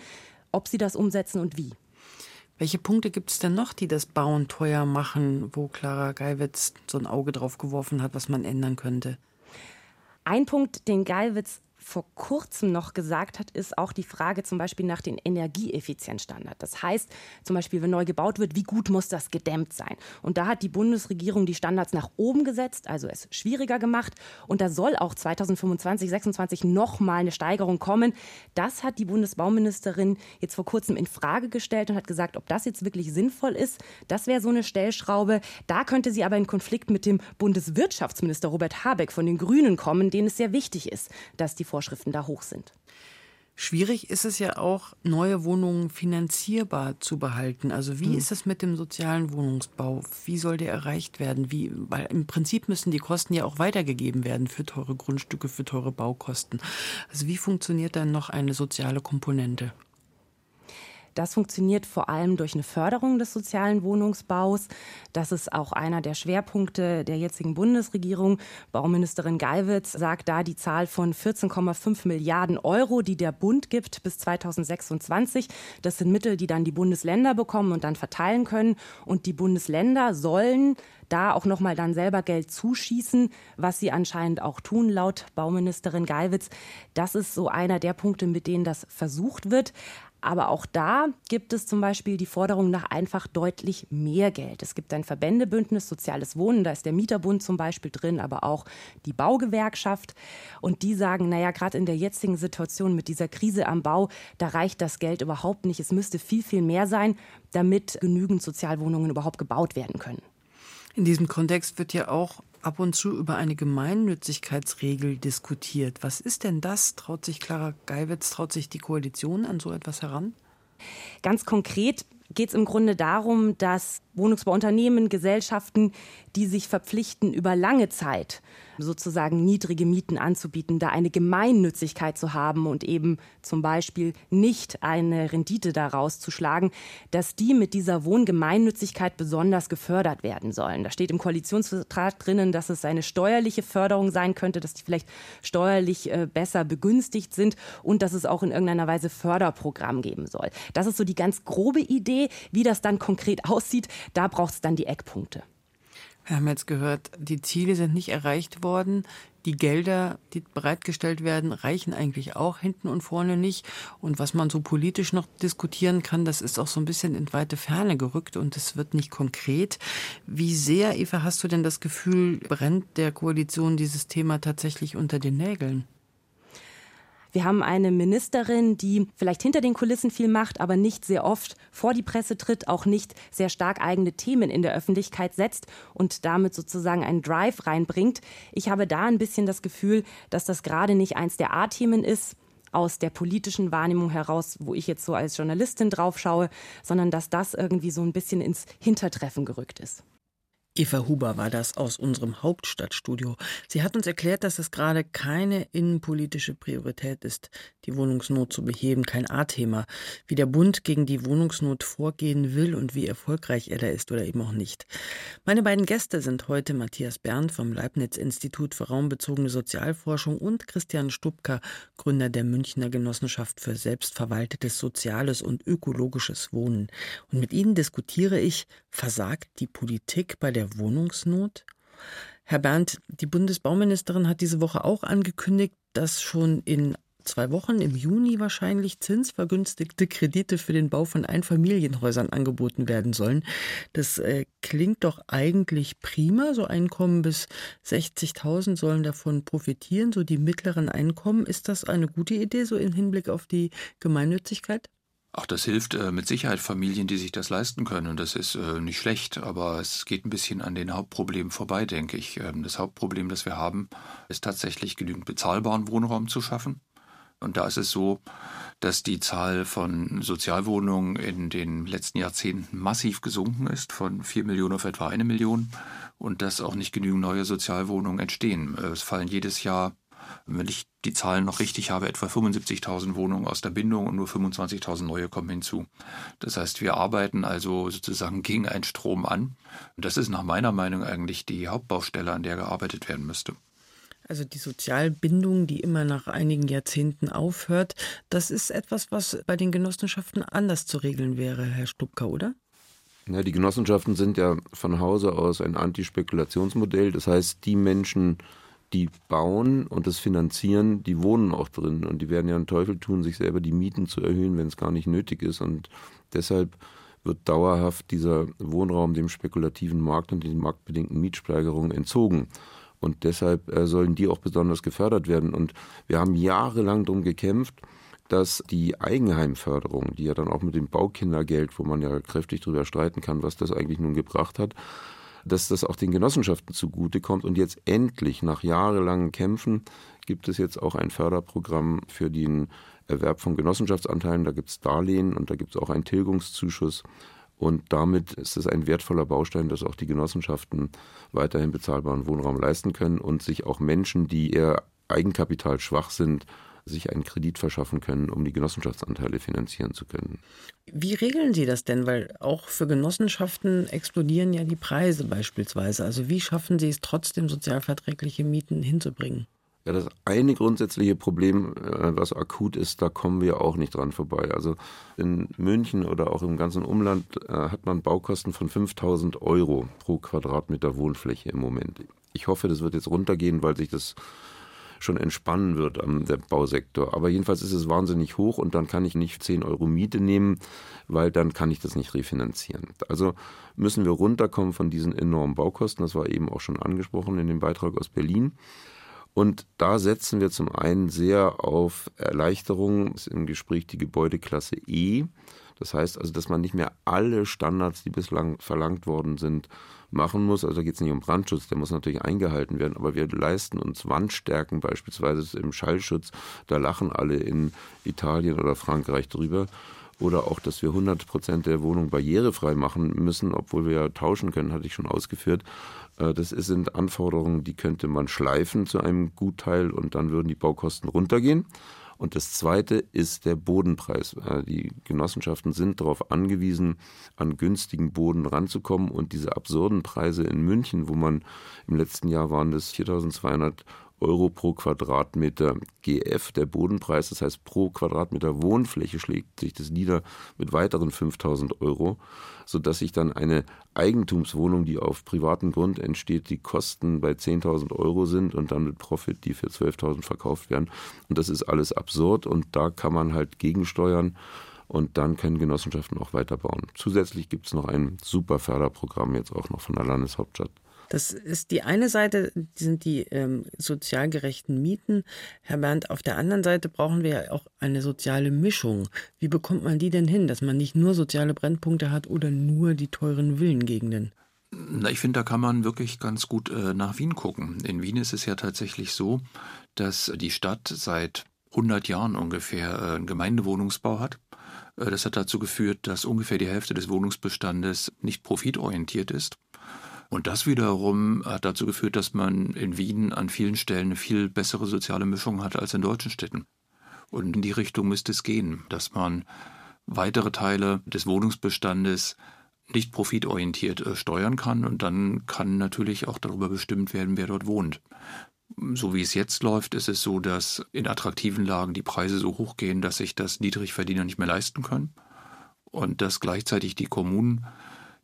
ob sie das umsetzen und wie. Welche Punkte gibt es denn noch, die das Bauen teuer machen, wo Clara Geiwitz so ein Auge drauf geworfen hat, was man ändern könnte? Ein Punkt, den Geiwitz vor kurzem noch gesagt hat, ist auch die Frage zum Beispiel nach den Energieeffizienzstandards. Das heißt zum Beispiel, wenn neu gebaut wird, wie gut muss das gedämmt sein? Und da hat die Bundesregierung die Standards nach oben gesetzt, also es schwieriger gemacht. Und da soll auch 2025, 2026 nochmal eine Steigerung kommen. Das hat die Bundesbauministerin jetzt vor kurzem in Frage gestellt und hat gesagt, ob das jetzt wirklich sinnvoll ist. Das wäre so eine Stellschraube. Da könnte sie aber in Konflikt mit dem Bundeswirtschaftsminister Robert Habeck von den Grünen kommen, denen es sehr wichtig ist, dass die Vorschriften da hoch sind. Schwierig ist es ja auch, neue Wohnungen finanzierbar zu behalten. Also wie hm. ist es mit dem sozialen Wohnungsbau? Wie soll der erreicht werden? Wie, weil im Prinzip müssen die Kosten ja auch weitergegeben werden für teure Grundstücke, für teure Baukosten. Also wie funktioniert dann noch eine soziale Komponente? Das funktioniert vor allem durch eine Förderung des sozialen Wohnungsbaus. Das ist auch einer der Schwerpunkte der jetzigen Bundesregierung. Bauministerin Geiwitz sagt da die Zahl von 14,5 Milliarden Euro, die der Bund gibt bis 2026. Das sind Mittel, die dann die Bundesländer bekommen und dann verteilen können. Und die Bundesländer sollen da auch nochmal dann selber Geld zuschießen, was sie anscheinend auch tun, laut Bauministerin Geiwitz. Das ist so einer der Punkte, mit denen das versucht wird. Aber auch da gibt es zum Beispiel die Forderung nach einfach deutlich mehr Geld. Es gibt ein Verbändebündnis Soziales Wohnen, da ist der Mieterbund zum Beispiel drin, aber auch die Baugewerkschaft. Und die sagen, naja, gerade in der jetzigen Situation mit dieser Krise am Bau, da reicht das Geld überhaupt nicht. Es müsste viel, viel mehr sein, damit genügend Sozialwohnungen überhaupt gebaut werden können. In diesem Kontext wird ja auch ab und zu über eine Gemeinnützigkeitsregel diskutiert. Was ist denn das? Traut sich Clara Geiwitz, traut sich die Koalition an so etwas heran? Ganz konkret geht es im Grunde darum, dass Wohnungsbauunternehmen, Gesellschaften, die sich verpflichten, über lange Zeit sozusagen niedrige Mieten anzubieten, da eine Gemeinnützigkeit zu haben und eben zum Beispiel nicht eine Rendite daraus zu schlagen, dass die mit dieser Wohngemeinnützigkeit besonders gefördert werden sollen. Da steht im Koalitionsvertrag drinnen, dass es eine steuerliche Förderung sein könnte, dass die vielleicht steuerlich äh, besser begünstigt sind und dass es auch in irgendeiner Weise Förderprogramm geben soll. Das ist so die ganz grobe Idee. Wie das dann konkret aussieht, da braucht es dann die Eckpunkte. Wir haben jetzt gehört, die Ziele sind nicht erreicht worden. Die Gelder, die bereitgestellt werden, reichen eigentlich auch hinten und vorne nicht. Und was man so politisch noch diskutieren kann, das ist auch so ein bisschen in weite Ferne gerückt und es wird nicht konkret. Wie sehr, Eva, hast du denn das Gefühl, brennt der Koalition dieses Thema tatsächlich unter den Nägeln? Wir haben eine Ministerin, die vielleicht hinter den Kulissen viel macht, aber nicht sehr oft vor die Presse tritt, auch nicht sehr stark eigene Themen in der Öffentlichkeit setzt und damit sozusagen einen Drive reinbringt. Ich habe da ein bisschen das Gefühl, dass das gerade nicht eins der A-Themen ist aus der politischen Wahrnehmung heraus, wo ich jetzt so als Journalistin drauf schaue, sondern dass das irgendwie so ein bisschen ins Hintertreffen gerückt ist. Eva Huber war das aus unserem Hauptstadtstudio. Sie hat uns erklärt, dass es gerade keine innenpolitische Priorität ist, die Wohnungsnot zu beheben, kein A-Thema. Wie der Bund gegen die Wohnungsnot vorgehen will und wie erfolgreich er da ist oder eben auch nicht. Meine beiden Gäste sind heute Matthias Berndt vom Leibniz-Institut für raumbezogene Sozialforschung und Christian Stubka, Gründer der Münchner Genossenschaft für selbstverwaltetes soziales und ökologisches Wohnen. Und mit ihnen diskutiere ich, versagt die Politik bei der der Wohnungsnot? Herr Berndt, die Bundesbauministerin hat diese Woche auch angekündigt, dass schon in zwei Wochen im Juni wahrscheinlich zinsvergünstigte Kredite für den Bau von Einfamilienhäusern angeboten werden sollen. Das äh, klingt doch eigentlich prima. So Einkommen bis 60.000 sollen davon profitieren, so die mittleren Einkommen. Ist das eine gute Idee, so im Hinblick auf die Gemeinnützigkeit? Auch das hilft äh, mit Sicherheit Familien, die sich das leisten können. Und das ist äh, nicht schlecht, aber es geht ein bisschen an den Hauptproblemen vorbei, denke ich. Ähm, das Hauptproblem, das wir haben, ist tatsächlich genügend bezahlbaren Wohnraum zu schaffen. Und da ist es so, dass die Zahl von Sozialwohnungen in den letzten Jahrzehnten massiv gesunken ist, von vier Millionen auf etwa eine Million. Und dass auch nicht genügend neue Sozialwohnungen entstehen. Äh, es fallen jedes Jahr wenn ich die Zahlen noch richtig habe, etwa 75.000 Wohnungen aus der Bindung und nur 25.000 neue kommen hinzu. Das heißt, wir arbeiten also sozusagen gegen einen Strom an. Und das ist nach meiner Meinung eigentlich die Hauptbaustelle, an der gearbeitet werden müsste. Also die Sozialbindung, die immer nach einigen Jahrzehnten aufhört, das ist etwas, was bei den Genossenschaften anders zu regeln wäre, Herr Stubka, oder? Ja, die Genossenschaften sind ja von Hause aus ein Antispekulationsmodell. Das heißt, die Menschen, die bauen und das finanzieren, die wohnen auch drin und die werden ja einen Teufel tun, sich selber die Mieten zu erhöhen, wenn es gar nicht nötig ist. Und deshalb wird dauerhaft dieser Wohnraum dem spekulativen Markt und den marktbedingten Mietsteigerungen entzogen. Und deshalb äh, sollen die auch besonders gefördert werden. Und wir haben jahrelang darum gekämpft, dass die Eigenheimförderung, die ja dann auch mit dem Baukindergeld, wo man ja kräftig darüber streiten kann, was das eigentlich nun gebracht hat, dass das auch den Genossenschaften zugutekommt. Und jetzt endlich, nach jahrelangen Kämpfen, gibt es jetzt auch ein Förderprogramm für den Erwerb von Genossenschaftsanteilen. Da gibt es Darlehen und da gibt es auch einen Tilgungszuschuss. Und damit ist es ein wertvoller Baustein, dass auch die Genossenschaften weiterhin bezahlbaren Wohnraum leisten können und sich auch Menschen, die eher Eigenkapital schwach sind, sich einen Kredit verschaffen können, um die Genossenschaftsanteile finanzieren zu können. Wie regeln Sie das denn? Weil auch für Genossenschaften explodieren ja die Preise beispielsweise. Also wie schaffen Sie es trotzdem, sozialverträgliche Mieten hinzubringen? Ja, das eine grundsätzliche Problem, äh, was akut ist, da kommen wir auch nicht dran vorbei. Also in München oder auch im ganzen Umland äh, hat man Baukosten von 5000 Euro pro Quadratmeter Wohnfläche im Moment. Ich hoffe, das wird jetzt runtergehen, weil sich das schon entspannen wird, der Bausektor. Aber jedenfalls ist es wahnsinnig hoch und dann kann ich nicht 10 Euro Miete nehmen, weil dann kann ich das nicht refinanzieren. Also müssen wir runterkommen von diesen enormen Baukosten. Das war eben auch schon angesprochen in dem Beitrag aus Berlin. Und da setzen wir zum einen sehr auf Erleichterung, ist im Gespräch die Gebäudeklasse E. Das heißt also, dass man nicht mehr alle Standards, die bislang verlangt worden sind, machen muss. Also da geht es nicht um Brandschutz, der muss natürlich eingehalten werden, aber wir leisten uns Wandstärken beispielsweise im Schallschutz. Da lachen alle in Italien oder Frankreich drüber. Oder auch, dass wir 100 Prozent der Wohnung barrierefrei machen müssen, obwohl wir ja tauschen können, hatte ich schon ausgeführt. Äh, das sind Anforderungen, die könnte man schleifen zu einem Gutteil und dann würden die Baukosten runtergehen. Und das Zweite ist der Bodenpreis. Äh, die Genossenschaften sind darauf angewiesen, an günstigen Boden ranzukommen. Und diese absurden Preise in München, wo man im letzten Jahr waren das 4.200 Euro pro Quadratmeter GF, der Bodenpreis, das heißt pro Quadratmeter Wohnfläche schlägt sich das nieder mit weiteren 5000 Euro, sodass sich dann eine Eigentumswohnung, die auf privatem Grund entsteht, die Kosten bei 10.000 Euro sind und dann mit Profit, die für 12.000 verkauft werden. Und das ist alles absurd und da kann man halt gegensteuern und dann können Genossenschaften auch weiterbauen. Zusätzlich gibt es noch ein super Förderprogramm jetzt auch noch von der Landeshauptstadt. Das ist die eine Seite, sind die ähm, sozial gerechten Mieten. Herr Bernd, auf der anderen Seite brauchen wir ja auch eine soziale Mischung. Wie bekommt man die denn hin, dass man nicht nur soziale Brennpunkte hat oder nur die teuren Villengegenden? Na, ich finde, da kann man wirklich ganz gut äh, nach Wien gucken. In Wien ist es ja tatsächlich so, dass die Stadt seit 100 Jahren ungefähr äh, einen Gemeindewohnungsbau hat. Äh, das hat dazu geführt, dass ungefähr die Hälfte des Wohnungsbestandes nicht profitorientiert ist. Und das wiederum hat dazu geführt, dass man in Wien an vielen Stellen eine viel bessere soziale Mischung hat als in deutschen Städten. Und in die Richtung müsste es gehen, dass man weitere Teile des Wohnungsbestandes nicht profitorientiert äh, steuern kann und dann kann natürlich auch darüber bestimmt werden, wer dort wohnt. So wie es jetzt läuft, ist es so, dass in attraktiven Lagen die Preise so hoch gehen, dass sich das Niedrigverdiener nicht mehr leisten können und dass gleichzeitig die Kommunen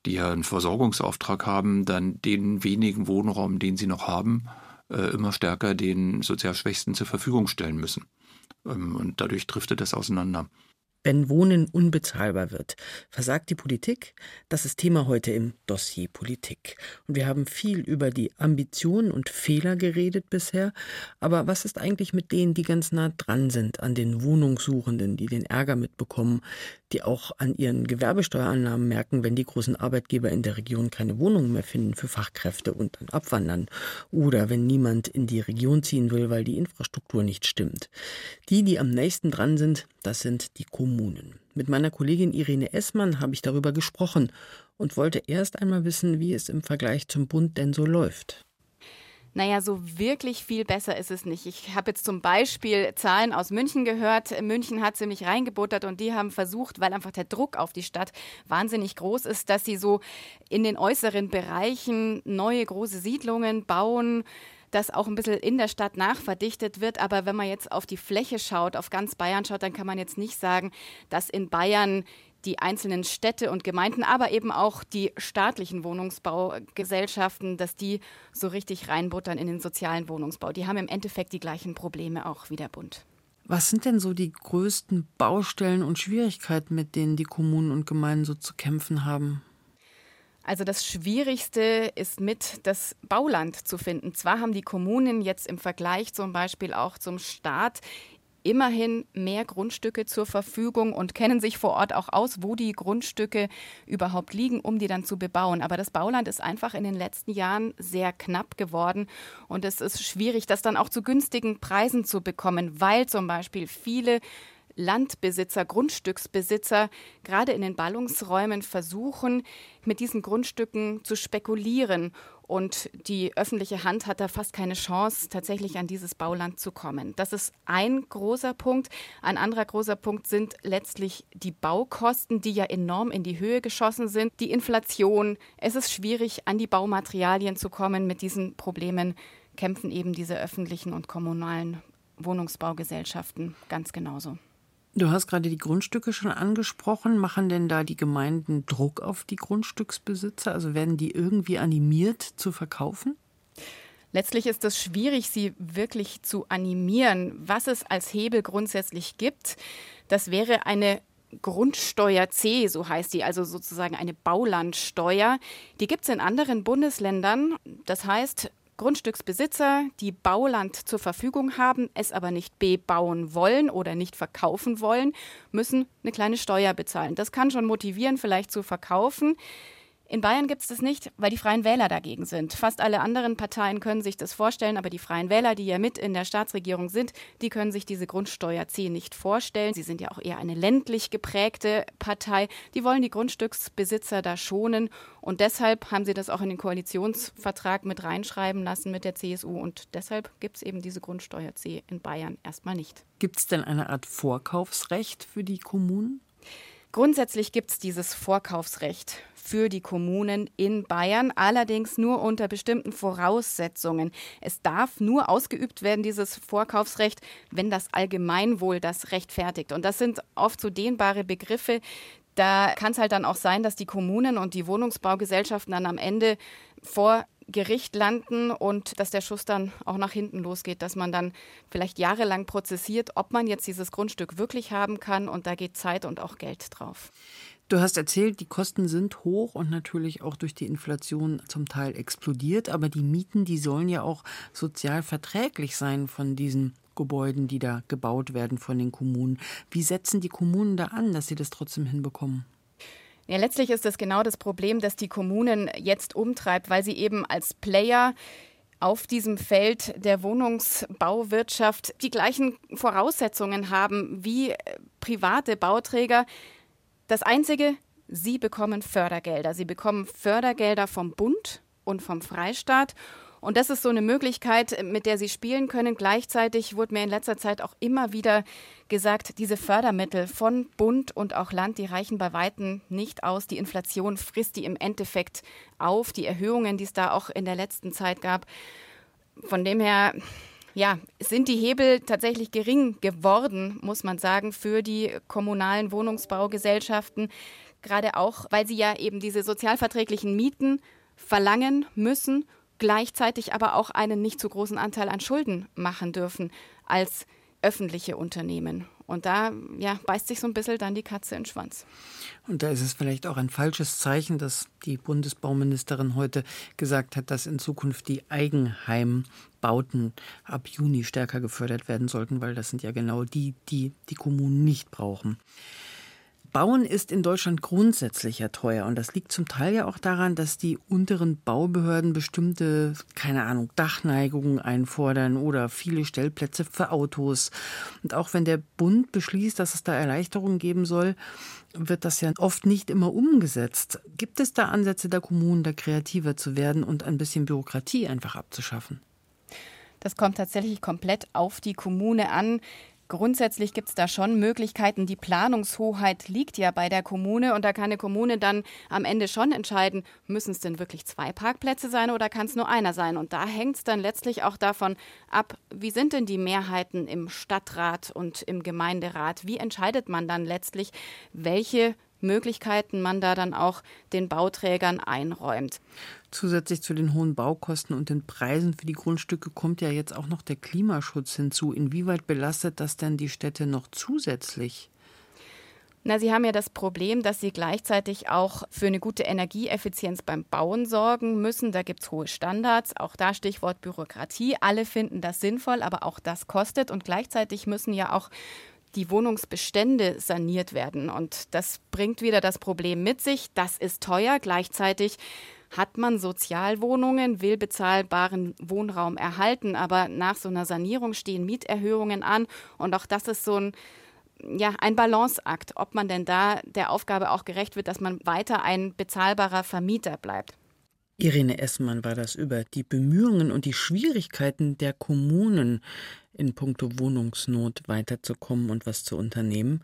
die ja einen Versorgungsauftrag haben, dann den wenigen Wohnraum, den sie noch haben, äh, immer stärker den sozial Schwächsten zur Verfügung stellen müssen. Ähm, und dadurch driftet das auseinander. Wenn Wohnen unbezahlbar wird, versagt die Politik? Das ist Thema heute im Dossier Politik. Und wir haben viel über die Ambitionen und Fehler geredet bisher. Aber was ist eigentlich mit denen, die ganz nah dran sind an den Wohnungssuchenden, die den Ärger mitbekommen, die auch an ihren Gewerbesteuerannahmen merken, wenn die großen Arbeitgeber in der Region keine Wohnungen mehr finden für Fachkräfte und dann abwandern? Oder wenn niemand in die Region ziehen will, weil die Infrastruktur nicht stimmt? Die, die am nächsten dran sind, das sind die Kommunen. Mit meiner Kollegin Irene Essmann habe ich darüber gesprochen und wollte erst einmal wissen, wie es im Vergleich zum Bund denn so läuft. Naja, so wirklich viel besser ist es nicht. Ich habe jetzt zum Beispiel Zahlen aus München gehört. München hat ziemlich reingebuttert und die haben versucht, weil einfach der Druck auf die Stadt wahnsinnig groß ist, dass sie so in den äußeren Bereichen neue große Siedlungen bauen dass auch ein bisschen in der Stadt nachverdichtet wird. Aber wenn man jetzt auf die Fläche schaut, auf ganz Bayern schaut, dann kann man jetzt nicht sagen, dass in Bayern die einzelnen Städte und Gemeinden, aber eben auch die staatlichen Wohnungsbaugesellschaften, dass die so richtig reinbuttern in den sozialen Wohnungsbau. Die haben im Endeffekt die gleichen Probleme auch wie der Bund. Was sind denn so die größten Baustellen und Schwierigkeiten, mit denen die Kommunen und Gemeinden so zu kämpfen haben? Also das Schwierigste ist mit das Bauland zu finden. Zwar haben die Kommunen jetzt im Vergleich zum Beispiel auch zum Staat immerhin mehr Grundstücke zur Verfügung und kennen sich vor Ort auch aus, wo die Grundstücke überhaupt liegen, um die dann zu bebauen. Aber das Bauland ist einfach in den letzten Jahren sehr knapp geworden und es ist schwierig, das dann auch zu günstigen Preisen zu bekommen, weil zum Beispiel viele Landbesitzer, Grundstücksbesitzer gerade in den Ballungsräumen versuchen, mit diesen Grundstücken zu spekulieren. Und die öffentliche Hand hat da fast keine Chance, tatsächlich an dieses Bauland zu kommen. Das ist ein großer Punkt. Ein anderer großer Punkt sind letztlich die Baukosten, die ja enorm in die Höhe geschossen sind. Die Inflation. Es ist schwierig, an die Baumaterialien zu kommen. Mit diesen Problemen kämpfen eben diese öffentlichen und kommunalen Wohnungsbaugesellschaften ganz genauso. Du hast gerade die Grundstücke schon angesprochen. Machen denn da die Gemeinden Druck auf die Grundstücksbesitzer? Also werden die irgendwie animiert zu verkaufen? Letztlich ist es schwierig, sie wirklich zu animieren. Was es als Hebel grundsätzlich gibt, das wäre eine Grundsteuer C, so heißt die, also sozusagen eine Baulandsteuer. Die gibt es in anderen Bundesländern. Das heißt, Grundstücksbesitzer, die Bauland zur Verfügung haben, es aber nicht bebauen wollen oder nicht verkaufen wollen, müssen eine kleine Steuer bezahlen. Das kann schon motivieren, vielleicht zu verkaufen. In Bayern gibt es das nicht, weil die Freien Wähler dagegen sind. Fast alle anderen Parteien können sich das vorstellen, aber die Freien Wähler, die ja mit in der Staatsregierung sind, die können sich diese Grundsteuer C nicht vorstellen. Sie sind ja auch eher eine ländlich geprägte Partei. Die wollen die Grundstücksbesitzer da schonen und deshalb haben sie das auch in den Koalitionsvertrag mit reinschreiben lassen mit der CSU und deshalb gibt es eben diese Grundsteuer C in Bayern erstmal nicht. Gibt es denn eine Art Vorkaufsrecht für die Kommunen? Grundsätzlich gibt es dieses Vorkaufsrecht für die Kommunen in Bayern, allerdings nur unter bestimmten Voraussetzungen. Es darf nur ausgeübt werden, dieses Vorkaufsrecht, wenn das Allgemeinwohl das rechtfertigt. Und das sind oft so dehnbare Begriffe, da kann es halt dann auch sein, dass die Kommunen und die Wohnungsbaugesellschaften dann am Ende vor Gericht landen und dass der Schuss dann auch nach hinten losgeht, dass man dann vielleicht jahrelang prozessiert, ob man jetzt dieses Grundstück wirklich haben kann und da geht Zeit und auch Geld drauf. Du hast erzählt, die Kosten sind hoch und natürlich auch durch die Inflation zum Teil explodiert, aber die Mieten, die sollen ja auch sozial verträglich sein von diesen Gebäuden, die da gebaut werden von den Kommunen. Wie setzen die Kommunen da an, dass sie das trotzdem hinbekommen? Ja, letztlich ist das genau das Problem, das die Kommunen jetzt umtreibt, weil sie eben als Player auf diesem Feld der Wohnungsbauwirtschaft die gleichen Voraussetzungen haben wie private Bauträger. Das Einzige, sie bekommen Fördergelder. Sie bekommen Fördergelder vom Bund und vom Freistaat. Und das ist so eine Möglichkeit, mit der sie spielen können. Gleichzeitig wurde mir in letzter Zeit auch immer wieder gesagt, diese Fördermittel von Bund und auch Land, die reichen bei Weitem nicht aus. Die Inflation frisst die im Endeffekt auf, die Erhöhungen, die es da auch in der letzten Zeit gab. Von dem her ja, sind die Hebel tatsächlich gering geworden, muss man sagen, für die kommunalen Wohnungsbaugesellschaften. Gerade auch, weil sie ja eben diese sozialverträglichen Mieten verlangen müssen, gleichzeitig aber auch einen nicht zu großen Anteil an Schulden machen dürfen als öffentliche Unternehmen. Und da ja, beißt sich so ein bisschen dann die Katze in den Schwanz. Und da ist es vielleicht auch ein falsches Zeichen, dass die Bundesbauministerin heute gesagt hat, dass in Zukunft die Eigenheimbauten ab Juni stärker gefördert werden sollten, weil das sind ja genau die, die die Kommunen nicht brauchen. Bauen ist in Deutschland grundsätzlich ja teuer und das liegt zum Teil ja auch daran, dass die unteren Baubehörden bestimmte, keine Ahnung, Dachneigungen einfordern oder viele Stellplätze für Autos. Und auch wenn der Bund beschließt, dass es da Erleichterungen geben soll, wird das ja oft nicht immer umgesetzt. Gibt es da Ansätze der Kommunen, da kreativer zu werden und ein bisschen Bürokratie einfach abzuschaffen? Das kommt tatsächlich komplett auf die Kommune an. Grundsätzlich gibt es da schon Möglichkeiten. Die Planungshoheit liegt ja bei der Kommune und da kann eine Kommune dann am Ende schon entscheiden, müssen es denn wirklich zwei Parkplätze sein oder kann es nur einer sein? Und da hängt es dann letztlich auch davon ab, wie sind denn die Mehrheiten im Stadtrat und im Gemeinderat? Wie entscheidet man dann letztlich, welche Möglichkeiten man da dann auch den Bauträgern einräumt. Zusätzlich zu den hohen Baukosten und den Preisen für die Grundstücke kommt ja jetzt auch noch der Klimaschutz hinzu. Inwieweit belastet das denn die Städte noch zusätzlich? Na, Sie haben ja das Problem, dass Sie gleichzeitig auch für eine gute Energieeffizienz beim Bauen sorgen müssen. Da gibt es hohe Standards. Auch da Stichwort Bürokratie. Alle finden das sinnvoll, aber auch das kostet. Und gleichzeitig müssen ja auch die Wohnungsbestände saniert werden. Und das bringt wieder das Problem mit sich. Das ist teuer. Gleichzeitig hat man Sozialwohnungen, will bezahlbaren Wohnraum erhalten, aber nach so einer Sanierung stehen Mieterhöhungen an und auch das ist so ein ja, ein Balanceakt, ob man denn da der Aufgabe auch gerecht wird, dass man weiter ein bezahlbarer Vermieter bleibt. Irene Essmann war das über die Bemühungen und die Schwierigkeiten der Kommunen in puncto Wohnungsnot weiterzukommen und was zu unternehmen.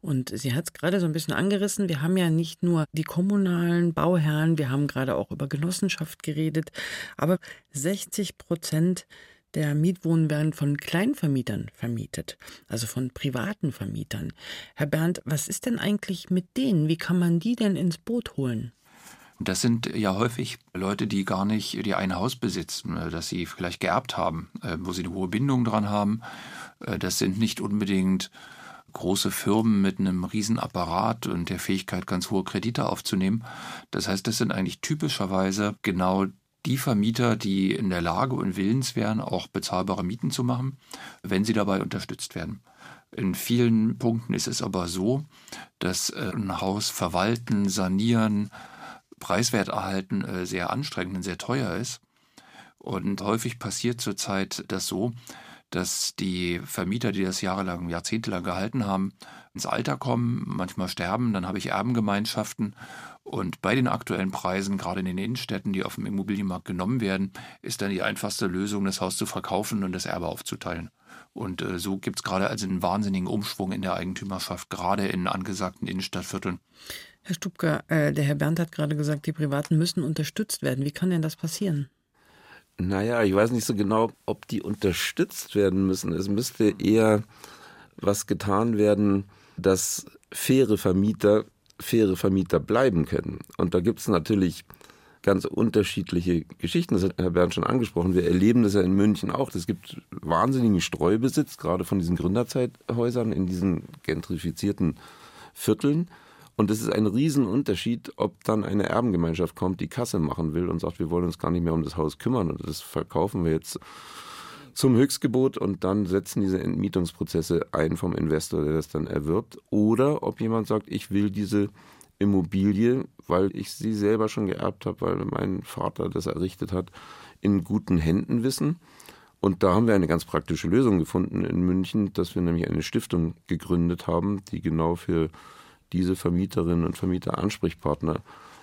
Und sie hat es gerade so ein bisschen angerissen. Wir haben ja nicht nur die kommunalen Bauherren, wir haben gerade auch über Genossenschaft geredet, aber 60 Prozent der Mietwohnen werden von Kleinvermietern vermietet, also von privaten Vermietern. Herr Bernd, was ist denn eigentlich mit denen? Wie kann man die denn ins Boot holen? Das sind ja häufig Leute, die gar nicht die ein Haus besitzen, äh, das sie vielleicht geerbt haben, äh, wo sie eine hohe Bindung dran haben. Äh, das sind nicht unbedingt große Firmen mit einem Riesenapparat und der Fähigkeit, ganz hohe Kredite aufzunehmen. Das heißt, das sind eigentlich typischerweise genau die Vermieter, die in der Lage und willens wären, auch bezahlbare Mieten zu machen, wenn sie dabei unterstützt werden. In vielen Punkten ist es aber so, dass ein Haus verwalten, sanieren, Preiswert erhalten äh, sehr anstrengend und sehr teuer ist. Und häufig passiert zurzeit das so, dass die Vermieter, die das jahrelang, jahrzehntelang gehalten haben, ins Alter kommen, manchmal sterben, dann habe ich Erbengemeinschaften und bei den aktuellen Preisen, gerade in den Innenstädten, die auf dem Immobilienmarkt genommen werden, ist dann die einfachste Lösung, das Haus zu verkaufen und das Erbe aufzuteilen. Und äh, so gibt es gerade also einen wahnsinnigen Umschwung in der Eigentümerschaft, gerade in angesagten Innenstadtvierteln. Herr Stubka, äh, der Herr Bernd hat gerade gesagt, die Privaten müssen unterstützt werden. Wie kann denn das passieren? Naja, ich weiß nicht so genau, ob die unterstützt werden müssen. Es müsste eher was getan werden, dass faire Vermieter faire Vermieter bleiben können. Und da gibt es natürlich ganz unterschiedliche Geschichten. Das hat Herr Bernd schon angesprochen. Wir erleben das ja in München auch. Es gibt wahnsinnigen Streubesitz, gerade von diesen Gründerzeithäusern in diesen gentrifizierten Vierteln. Und es ist ein Riesenunterschied, ob dann eine Erbengemeinschaft kommt, die Kasse machen will und sagt, wir wollen uns gar nicht mehr um das Haus kümmern und das verkaufen wir jetzt zum Höchstgebot und dann setzen diese Entmietungsprozesse ein vom Investor, der das dann erwirbt. Oder ob jemand sagt, ich will diese Immobilie, weil ich sie selber schon geerbt habe, weil mein Vater das errichtet hat, in guten Händen wissen. Und da haben wir eine ganz praktische Lösung gefunden in München, dass wir nämlich eine Stiftung gegründet haben, die genau für diese Vermieterinnen und Vermieter Ansprechpartner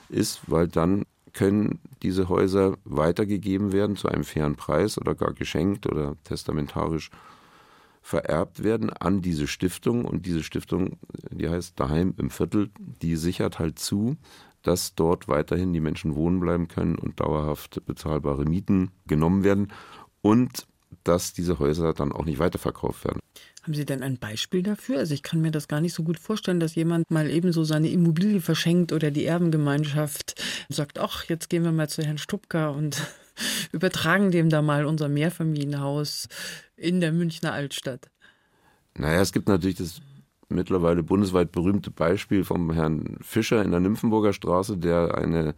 ist, weil dann können diese Häuser weitergegeben werden zu einem fairen Preis oder gar geschenkt oder testamentarisch vererbt werden an diese Stiftung. Und diese Stiftung, die heißt Daheim im Viertel, die sichert halt zu, dass dort weiterhin die Menschen wohnen bleiben können und dauerhaft bezahlbare Mieten genommen werden und dass diese Häuser dann auch nicht weiterverkauft werden. Haben Sie denn ein Beispiel dafür? Also ich kann mir das gar nicht so gut vorstellen, dass jemand mal ebenso seine Immobilie verschenkt oder die Erbengemeinschaft sagt, ach, jetzt gehen wir mal zu Herrn Stubka und übertragen dem da mal unser Mehrfamilienhaus in der Münchner Altstadt. Naja, es gibt natürlich das mittlerweile bundesweit berühmte Beispiel vom Herrn Fischer in der Nymphenburger Straße, der eine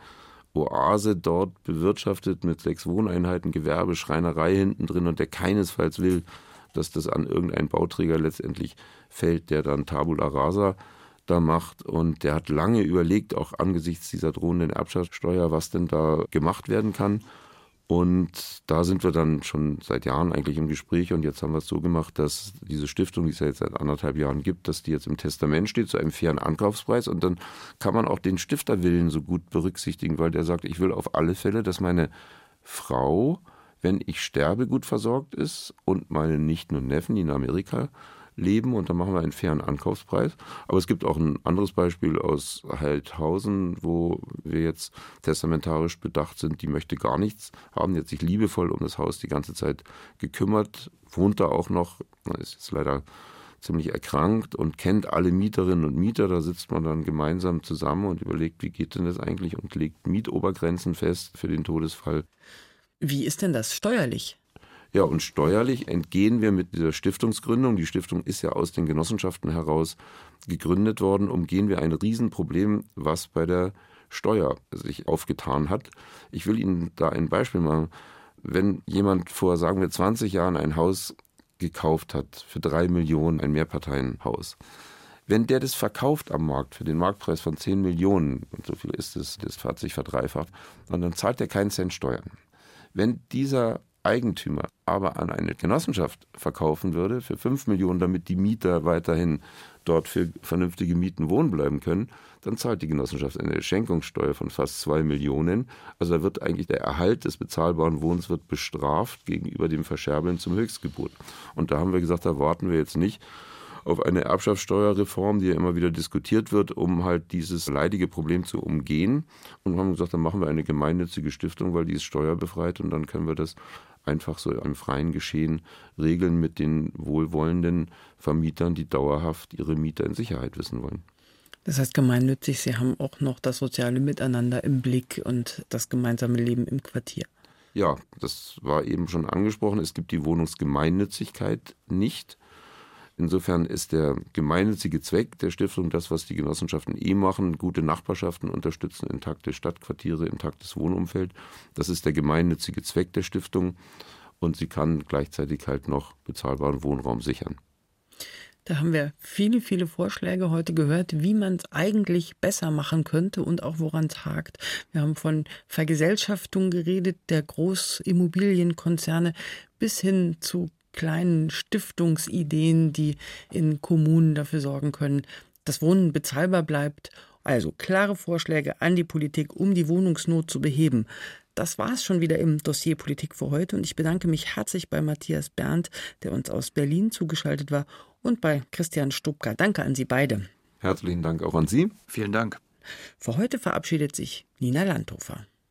Oase dort bewirtschaftet mit sechs Wohneinheiten, Gewerbe, Schreinerei hinten drin und der keinesfalls will, dass das an irgendeinen Bauträger letztendlich fällt, der dann Tabula Rasa da macht. Und der hat lange überlegt, auch angesichts dieser drohenden Erbschaftssteuer, was denn da gemacht werden kann. Und da sind wir dann schon seit Jahren eigentlich im Gespräch und jetzt haben wir es so gemacht, dass diese Stiftung, die es ja jetzt seit anderthalb Jahren gibt, dass die jetzt im Testament steht zu einem fairen Ankaufspreis und dann kann man auch den Stifterwillen so gut berücksichtigen, weil der sagt, ich will auf alle Fälle, dass meine Frau wenn ich sterbe, gut versorgt ist und meine Nichten und Neffen, die in Amerika leben und dann machen wir einen fairen Ankaufspreis. Aber es gibt auch ein anderes Beispiel aus Heildhausen, wo wir jetzt testamentarisch bedacht sind, die möchte gar nichts, haben jetzt sich liebevoll um das Haus die ganze Zeit gekümmert, wohnt da auch noch, ist jetzt leider ziemlich erkrankt und kennt alle Mieterinnen und Mieter. Da sitzt man dann gemeinsam zusammen und überlegt, wie geht denn das eigentlich und legt Mietobergrenzen fest für den Todesfall. Wie ist denn das steuerlich? Ja, und steuerlich entgehen wir mit dieser Stiftungsgründung. Die Stiftung ist ja aus den Genossenschaften heraus gegründet worden. Umgehen wir ein Riesenproblem, was bei der Steuer sich aufgetan hat. Ich will Ihnen da ein Beispiel machen. Wenn jemand vor, sagen wir, 20 Jahren ein Haus gekauft hat für drei Millionen, ein Mehrparteienhaus, wenn der das verkauft am Markt für den Marktpreis von 10 Millionen, und so viel ist es, das hat sich verdreifacht, dann zahlt er keinen Cent Steuern. Wenn dieser Eigentümer aber an eine Genossenschaft verkaufen würde für 5 Millionen, damit die Mieter weiterhin dort für vernünftige Mieten wohnen bleiben können, dann zahlt die Genossenschaft eine Schenkungssteuer von fast 2 Millionen. Also da wird eigentlich der Erhalt des bezahlbaren Wohnens wird bestraft gegenüber dem Verscherbeln zum Höchstgebot. Und da haben wir gesagt, da warten wir jetzt nicht auf eine Erbschaftssteuerreform, die ja immer wieder diskutiert wird, um halt dieses leidige Problem zu umgehen. Und haben gesagt, dann machen wir eine gemeinnützige Stiftung, weil die ist steuerbefreit und dann können wir das einfach so im freien Geschehen regeln mit den wohlwollenden Vermietern, die dauerhaft ihre Mieter in Sicherheit wissen wollen. Das heißt gemeinnützig, Sie haben auch noch das soziale Miteinander im Blick und das gemeinsame Leben im Quartier. Ja, das war eben schon angesprochen. Es gibt die Wohnungsgemeinnützigkeit nicht. Insofern ist der gemeinnützige Zweck der Stiftung das, was die Genossenschaften eh machen, gute Nachbarschaften unterstützen, intakte Stadtquartiere, intaktes Wohnumfeld. Das ist der gemeinnützige Zweck der Stiftung und sie kann gleichzeitig halt noch bezahlbaren Wohnraum sichern. Da haben wir viele, viele Vorschläge heute gehört, wie man es eigentlich besser machen könnte und auch woran es hakt. Wir haben von Vergesellschaftung geredet, der Großimmobilienkonzerne bis hin zu kleinen Stiftungsideen, die in Kommunen dafür sorgen können, dass Wohnen bezahlbar bleibt. Also klare Vorschläge an die Politik, um die Wohnungsnot zu beheben. Das war es schon wieder im Dossier Politik für heute und ich bedanke mich herzlich bei Matthias Berndt, der uns aus Berlin zugeschaltet war, und bei Christian Stubka. Danke an Sie beide. Herzlichen Dank auch an Sie. Vielen Dank. Für heute verabschiedet sich Nina Landhofer.